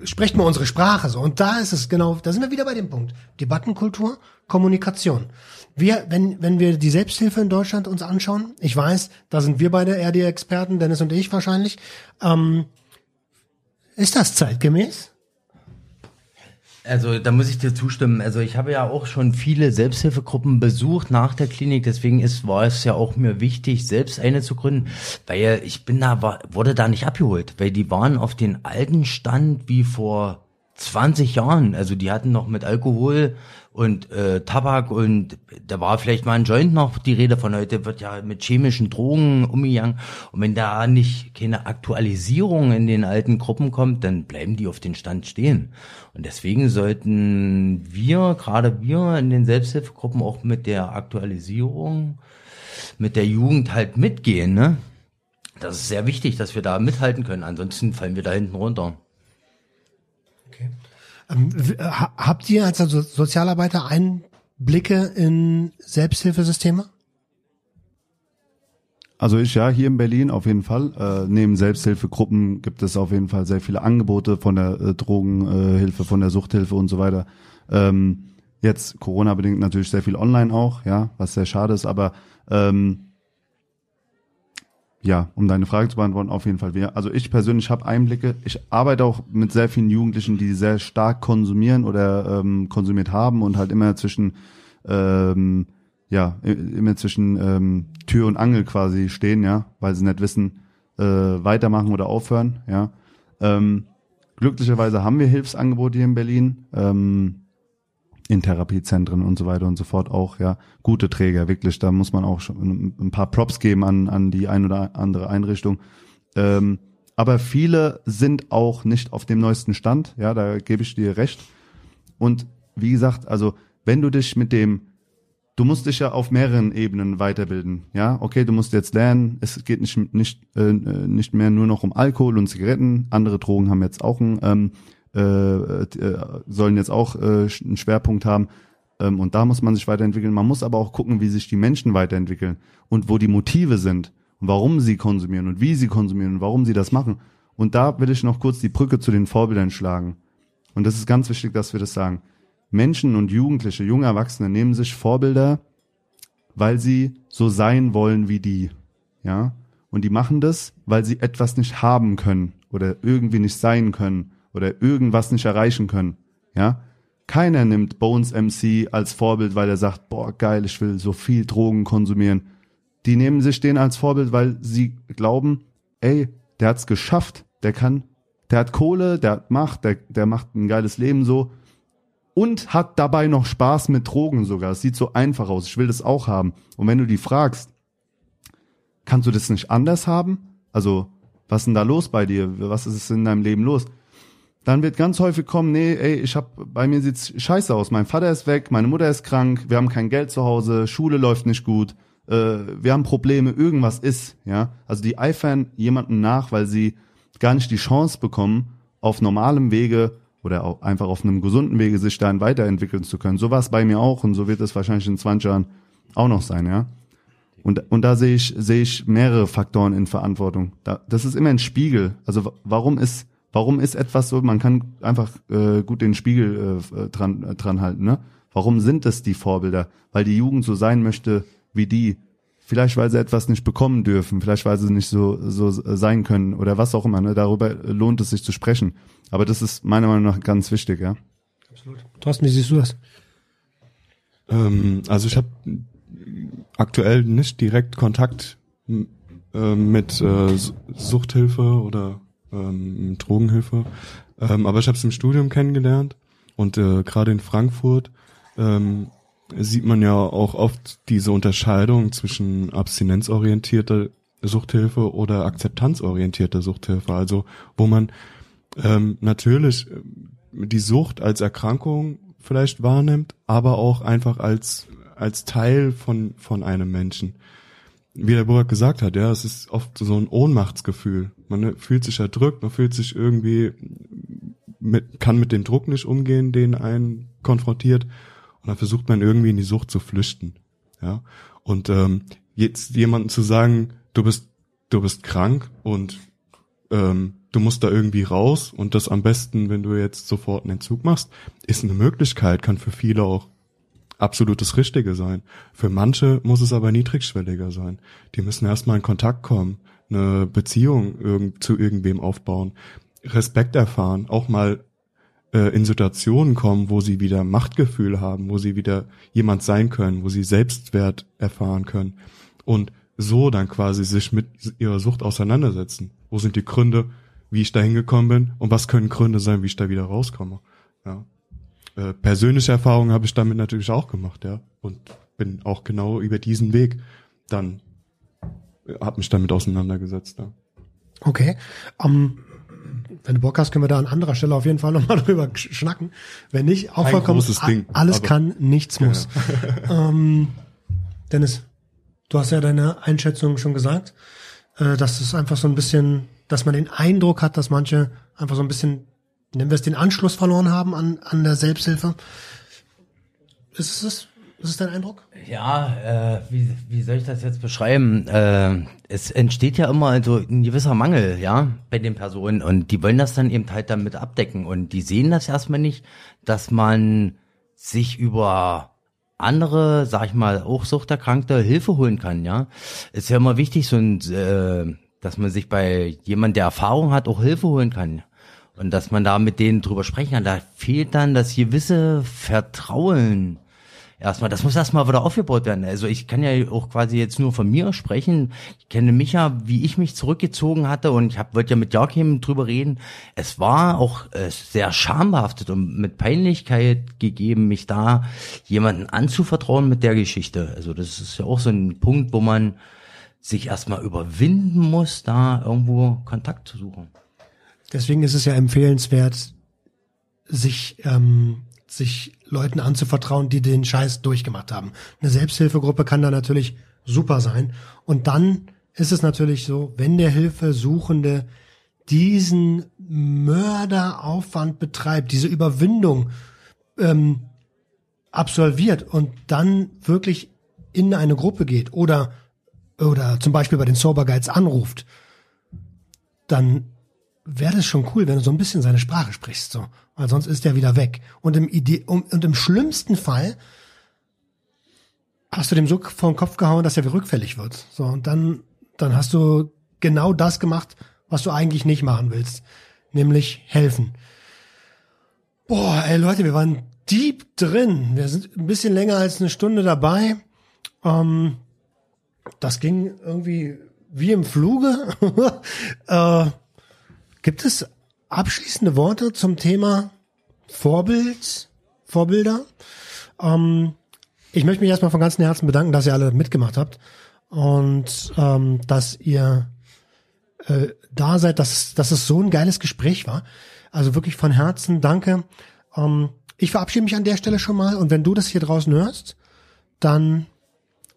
sprecht mal unsere Sprache so. Und da ist es genau, da sind wir wieder bei dem Punkt. Debattenkultur, Kommunikation. Wir, wenn, wenn wir die Selbsthilfe in Deutschland uns anschauen, ich weiß, da sind wir beide eher die Experten, Dennis und ich wahrscheinlich, ähm, ist das zeitgemäß? Also da muss ich dir zustimmen. Also ich habe ja auch schon viele Selbsthilfegruppen besucht nach der Klinik. Deswegen ist war es ja auch mir wichtig, selbst eine zu gründen, weil ich bin da war, wurde da nicht abgeholt, weil die waren auf den alten Stand wie vor 20 Jahren. Also die hatten noch mit Alkohol und äh, Tabak und da war vielleicht mal ein Joint noch die Rede von heute wird ja mit chemischen Drogen umgegangen und wenn da nicht keine Aktualisierung in den alten Gruppen kommt, dann bleiben die auf den Stand stehen und deswegen sollten wir gerade wir in den Selbsthilfegruppen auch mit der Aktualisierung mit der Jugend halt mitgehen, ne? Das ist sehr wichtig, dass wir da mithalten können, ansonsten fallen wir da hinten runter. Äh, habt ihr als Sozialarbeiter Einblicke in Selbsthilfesysteme? Also ich ja, hier in Berlin auf jeden Fall. Äh, neben Selbsthilfegruppen gibt es auf jeden Fall sehr viele Angebote von der äh, Drogenhilfe, von der Suchthilfe und so weiter. Ähm, jetzt Corona-bedingt natürlich sehr viel online auch, ja, was sehr schade ist, aber ähm, ja, um deine Frage zu beantworten, auf jeden Fall. Also ich persönlich habe Einblicke. Ich arbeite auch mit sehr vielen Jugendlichen, die sehr stark konsumieren oder ähm, konsumiert haben und halt immer zwischen ähm, ja immer zwischen ähm, Tür und Angel quasi stehen, ja, weil sie nicht wissen, äh, weitermachen oder aufhören, ja. Ähm, glücklicherweise haben wir Hilfsangebote hier in Berlin. Ähm, in Therapiezentren und so weiter und so fort auch, ja, gute Träger, wirklich. Da muss man auch schon ein paar Props geben an, an die ein oder andere Einrichtung. Ähm, aber viele sind auch nicht auf dem neuesten Stand, ja, da gebe ich dir recht. Und wie gesagt, also wenn du dich mit dem, du musst dich ja auf mehreren Ebenen weiterbilden, ja, okay, du musst jetzt lernen, es geht nicht nicht äh, nicht mehr nur noch um Alkohol und Zigaretten, andere Drogen haben jetzt auch ein ähm, äh, äh, sollen jetzt auch äh, einen Schwerpunkt haben. Ähm, und da muss man sich weiterentwickeln. Man muss aber auch gucken, wie sich die Menschen weiterentwickeln und wo die Motive sind und warum sie konsumieren und wie sie konsumieren und warum sie das machen. Und da will ich noch kurz die Brücke zu den Vorbildern schlagen. Und das ist ganz wichtig, dass wir das sagen. Menschen und Jugendliche, junge Erwachsene nehmen sich Vorbilder, weil sie so sein wollen wie die. Ja? Und die machen das, weil sie etwas nicht haben können oder irgendwie nicht sein können oder irgendwas nicht erreichen können. Ja, keiner nimmt Bones MC als Vorbild, weil er sagt, boah, geil, ich will so viel Drogen konsumieren. Die nehmen sich den als Vorbild, weil sie glauben, ey, der hat's geschafft, der kann, der hat Kohle, der hat Macht, der, der macht ein geiles Leben so und hat dabei noch Spaß mit Drogen sogar. Es sieht so einfach aus. Ich will das auch haben. Und wenn du die fragst, kannst du das nicht anders haben? Also, was ist denn da los bei dir? Was ist in deinem Leben los? Dann wird ganz häufig kommen, nee, ey, ich hab, bei mir sieht's scheiße aus. Mein Vater ist weg, meine Mutter ist krank, wir haben kein Geld zu Hause, Schule läuft nicht gut, äh, wir haben Probleme, irgendwas ist, ja. Also die eifern jemanden nach, weil sie gar nicht die Chance bekommen, auf normalem Wege oder auch einfach auf einem gesunden Wege sich dann weiterentwickeln zu können. So war es bei mir auch und so wird es wahrscheinlich in 20 Jahren auch noch sein, ja. Und, und da sehe ich, sehe ich mehrere Faktoren in Verantwortung. Da, das ist immer ein Spiegel. Also warum ist Warum ist etwas so? Man kann einfach äh, gut den Spiegel äh, dran, äh, dran halten. Ne? Warum sind es die Vorbilder? Weil die Jugend so sein möchte wie die. Vielleicht weil sie etwas nicht bekommen dürfen, vielleicht weil sie nicht so so sein können oder was auch immer. Ne? Darüber lohnt es sich zu sprechen. Aber das ist meiner Meinung nach ganz wichtig, ja. Absolut. Thorsten, wie siehst du das? Ähm, also ich habe aktuell nicht direkt Kontakt äh, mit äh, Suchthilfe oder ähm, Drogenhilfe, ähm, aber ich habe es im Studium kennengelernt und äh, gerade in Frankfurt ähm, sieht man ja auch oft diese Unterscheidung zwischen abstinenzorientierter Suchthilfe oder akzeptanzorientierte Suchthilfe. Also wo man ähm, natürlich äh, die Sucht als Erkrankung vielleicht wahrnimmt, aber auch einfach als als Teil von von einem Menschen. Wie der Burak gesagt hat, ja, es ist oft so ein Ohnmachtsgefühl. Man fühlt sich erdrückt, man fühlt sich irgendwie mit, kann mit dem Druck nicht umgehen, den einen konfrontiert, und dann versucht man irgendwie in die Sucht zu flüchten. Ja, und ähm, jetzt jemanden zu sagen, du bist du bist krank und ähm, du musst da irgendwie raus und das am besten, wenn du jetzt sofort einen Entzug machst, ist eine Möglichkeit, kann für viele auch absolutes Richtige sein. Für manche muss es aber niedrigschwelliger sein. Die müssen erstmal in Kontakt kommen, eine Beziehung zu irgendwem aufbauen, Respekt erfahren, auch mal äh, in Situationen kommen, wo sie wieder Machtgefühl haben, wo sie wieder jemand sein können, wo sie Selbstwert erfahren können und so dann quasi sich mit ihrer Sucht auseinandersetzen. Wo sind die Gründe, wie ich da hingekommen bin und was können Gründe sein, wie ich da wieder rauskomme. Ja. Äh, persönliche Erfahrungen habe ich damit natürlich auch gemacht, ja. Und bin auch genau über diesen Weg dann, habe mich damit auseinandergesetzt, ja. Okay. Um, wenn du Bock hast, können wir da an anderer Stelle auf jeden Fall nochmal drüber schnacken. Wenn nicht, auch Ein vollkommen, Ding, alles kann, nichts muss. ähm, Dennis, du hast ja deine Einschätzung schon gesagt, äh, dass es einfach so ein bisschen, dass man den Eindruck hat, dass manche einfach so ein bisschen, nennen wir es, den Anschluss verloren haben an, an der Selbsthilfe. Ist es, ist es dein Eindruck? Ja, äh, wie, wie soll ich das jetzt beschreiben? Äh, es entsteht ja immer also ein gewisser Mangel, ja, bei den Personen und die wollen das dann eben halt damit abdecken und die sehen das erstmal nicht, dass man sich über andere, sag ich mal, auch Suchterkrankte Hilfe holen kann, ja. Ist ja immer wichtig, so ein, äh, dass man sich bei jemand, der Erfahrung hat, auch Hilfe holen kann. Und dass man da mit denen drüber sprechen kann. Da fehlt dann das gewisse Vertrauen erstmal, das muss erstmal wieder aufgebaut werden. Also ich kann ja auch quasi jetzt nur von mir sprechen. Ich kenne mich ja, wie ich mich zurückgezogen hatte und ich hab, wollte ja mit Joachim drüber reden. Es war auch äh, sehr schambehaftet und mit Peinlichkeit gegeben, mich da jemanden anzuvertrauen mit der Geschichte. Also das ist ja auch so ein Punkt, wo man sich erstmal überwinden muss, da irgendwo Kontakt zu suchen. Deswegen ist es ja empfehlenswert, sich, ähm, sich Leuten anzuvertrauen, die den Scheiß durchgemacht haben. Eine Selbsthilfegruppe kann da natürlich super sein. Und dann ist es natürlich so, wenn der Hilfesuchende diesen Mörderaufwand betreibt, diese Überwindung ähm, absolviert und dann wirklich in eine Gruppe geht oder oder zum Beispiel bei den Sober anruft, dann wäre das schon cool, wenn du so ein bisschen seine Sprache sprichst, so. Weil sonst ist er wieder weg. Und im Idee, um, und im schlimmsten Fall hast du dem so vor den Kopf gehauen, dass er wieder rückfällig wird. So, und dann, dann hast du genau das gemacht, was du eigentlich nicht machen willst. Nämlich helfen. Boah, ey Leute, wir waren deep drin. Wir sind ein bisschen länger als eine Stunde dabei. Ähm, das ging irgendwie wie im Fluge. äh, gibt es abschließende Worte zum Thema Vorbild, Vorbilder? Ähm, ich möchte mich erstmal von ganzem Herzen bedanken, dass ihr alle mitgemacht habt und ähm, dass ihr äh, da seid, dass, dass es so ein geiles Gespräch war. Also wirklich von Herzen danke. Ähm, ich verabschiede mich an der Stelle schon mal und wenn du das hier draußen hörst, dann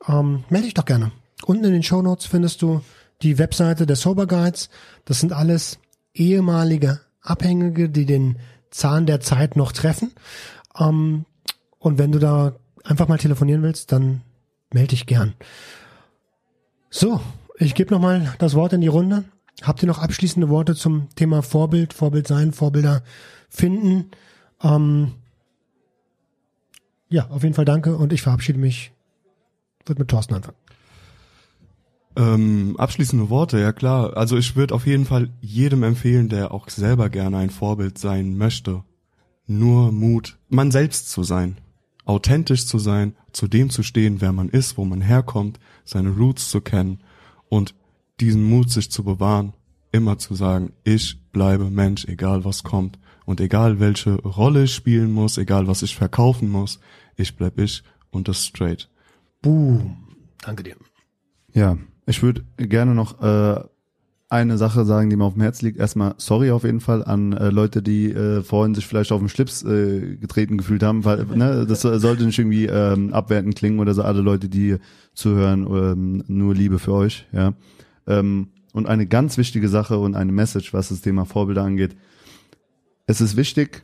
ähm, melde dich doch gerne. Unten in den Show Notes findest du die Webseite der Sober Guides. Das sind alles ehemalige Abhängige, die den Zahn der Zeit noch treffen. Ähm, und wenn du da einfach mal telefonieren willst, dann melde dich gern. So, ich gebe noch mal das Wort in die Runde. Habt ihr noch abschließende Worte zum Thema Vorbild, Vorbild sein, Vorbilder finden? Ähm, ja, auf jeden Fall danke und ich verabschiede mich. Wird mit Thorsten anfangen. Ähm, abschließende Worte, ja klar. Also ich würde auf jeden Fall jedem empfehlen, der auch selber gerne ein Vorbild sein möchte, nur Mut, man selbst zu sein. authentisch zu sein, zu dem zu stehen, wer man ist, wo man herkommt, seine Roots zu kennen und diesen Mut sich zu bewahren, immer zu sagen, ich bleibe Mensch, egal was kommt und egal welche Rolle ich spielen muss, egal was ich verkaufen muss, ich bleib ich und das straight. Boom. Danke dir. Ja, ich würde gerne noch äh, eine Sache sagen, die mir auf dem Herz liegt. Erstmal sorry auf jeden Fall an äh, Leute, die äh, vorhin sich vielleicht auf den Schlips äh, getreten gefühlt haben, weil ne, das sollte nicht irgendwie ähm, abwertend klingen oder so. Alle Leute, die zuhören, ähm, nur Liebe für euch. Ja. Ähm, und eine ganz wichtige Sache und eine Message, was das Thema Vorbilder angeht. Es ist wichtig,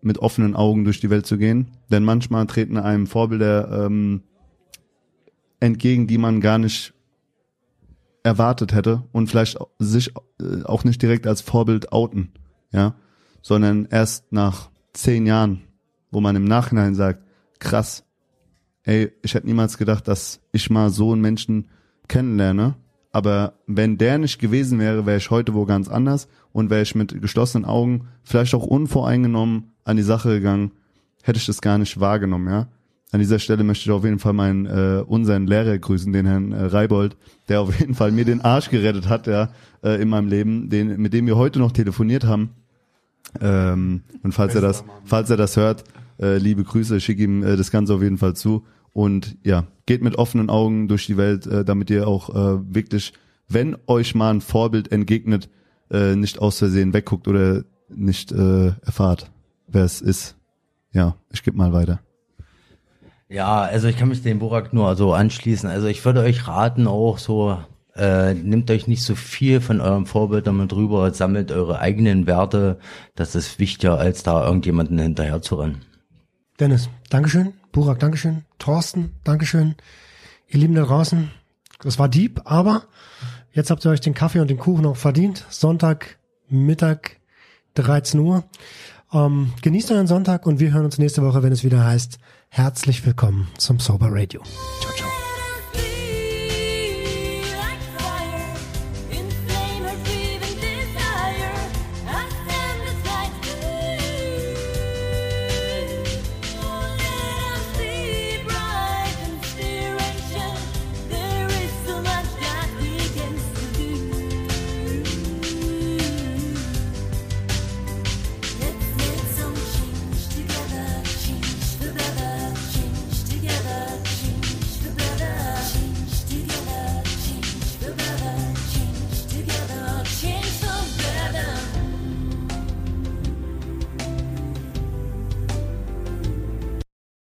mit offenen Augen durch die Welt zu gehen, denn manchmal treten einem Vorbilder ähm, entgegen, die man gar nicht erwartet hätte und vielleicht sich äh, auch nicht direkt als Vorbild outen, ja, sondern erst nach zehn Jahren, wo man im Nachhinein sagt, krass, ey, ich hätte niemals gedacht, dass ich mal so einen Menschen kennenlerne, aber wenn der nicht gewesen wäre, wäre ich heute wo ganz anders und wäre ich mit geschlossenen Augen, vielleicht auch unvoreingenommen an die Sache gegangen, hätte ich das gar nicht wahrgenommen, ja. An dieser Stelle möchte ich auf jeden Fall meinen äh, unseren Lehrer grüßen, den Herrn äh, Reibold, der auf jeden Fall mir den Arsch gerettet hat, ja, äh, in meinem Leben, den mit dem wir heute noch telefoniert haben. Ähm, und falls er das, falls er das hört, äh, liebe Grüße, schick ihm äh, das Ganze auf jeden Fall zu. Und ja, geht mit offenen Augen durch die Welt, äh, damit ihr auch äh, wirklich, wenn euch mal ein Vorbild entgegnet, äh, nicht aus Versehen wegguckt oder nicht äh, erfahrt, wer es ist. Ja, ich gebe mal weiter. Ja, also ich kann mich dem Burak nur so anschließen. Also ich würde euch raten, auch so, äh, nehmt euch nicht so viel von eurem Vorbild damit rüber, sammelt eure eigenen Werte. Das ist wichtiger, als da irgendjemanden hinterher zu rennen. Dennis, Dankeschön. Burak, Dankeschön. Thorsten, Dankeschön. Ihr Lieben da draußen, das war deep, aber jetzt habt ihr euch den Kaffee und den Kuchen auch verdient. Sonntag, Mittag, 13 Uhr. Ähm, genießt euren Sonntag und wir hören uns nächste Woche, wenn es wieder heißt, herzlich willkommen zum Sober Radio. Ciao, ciao.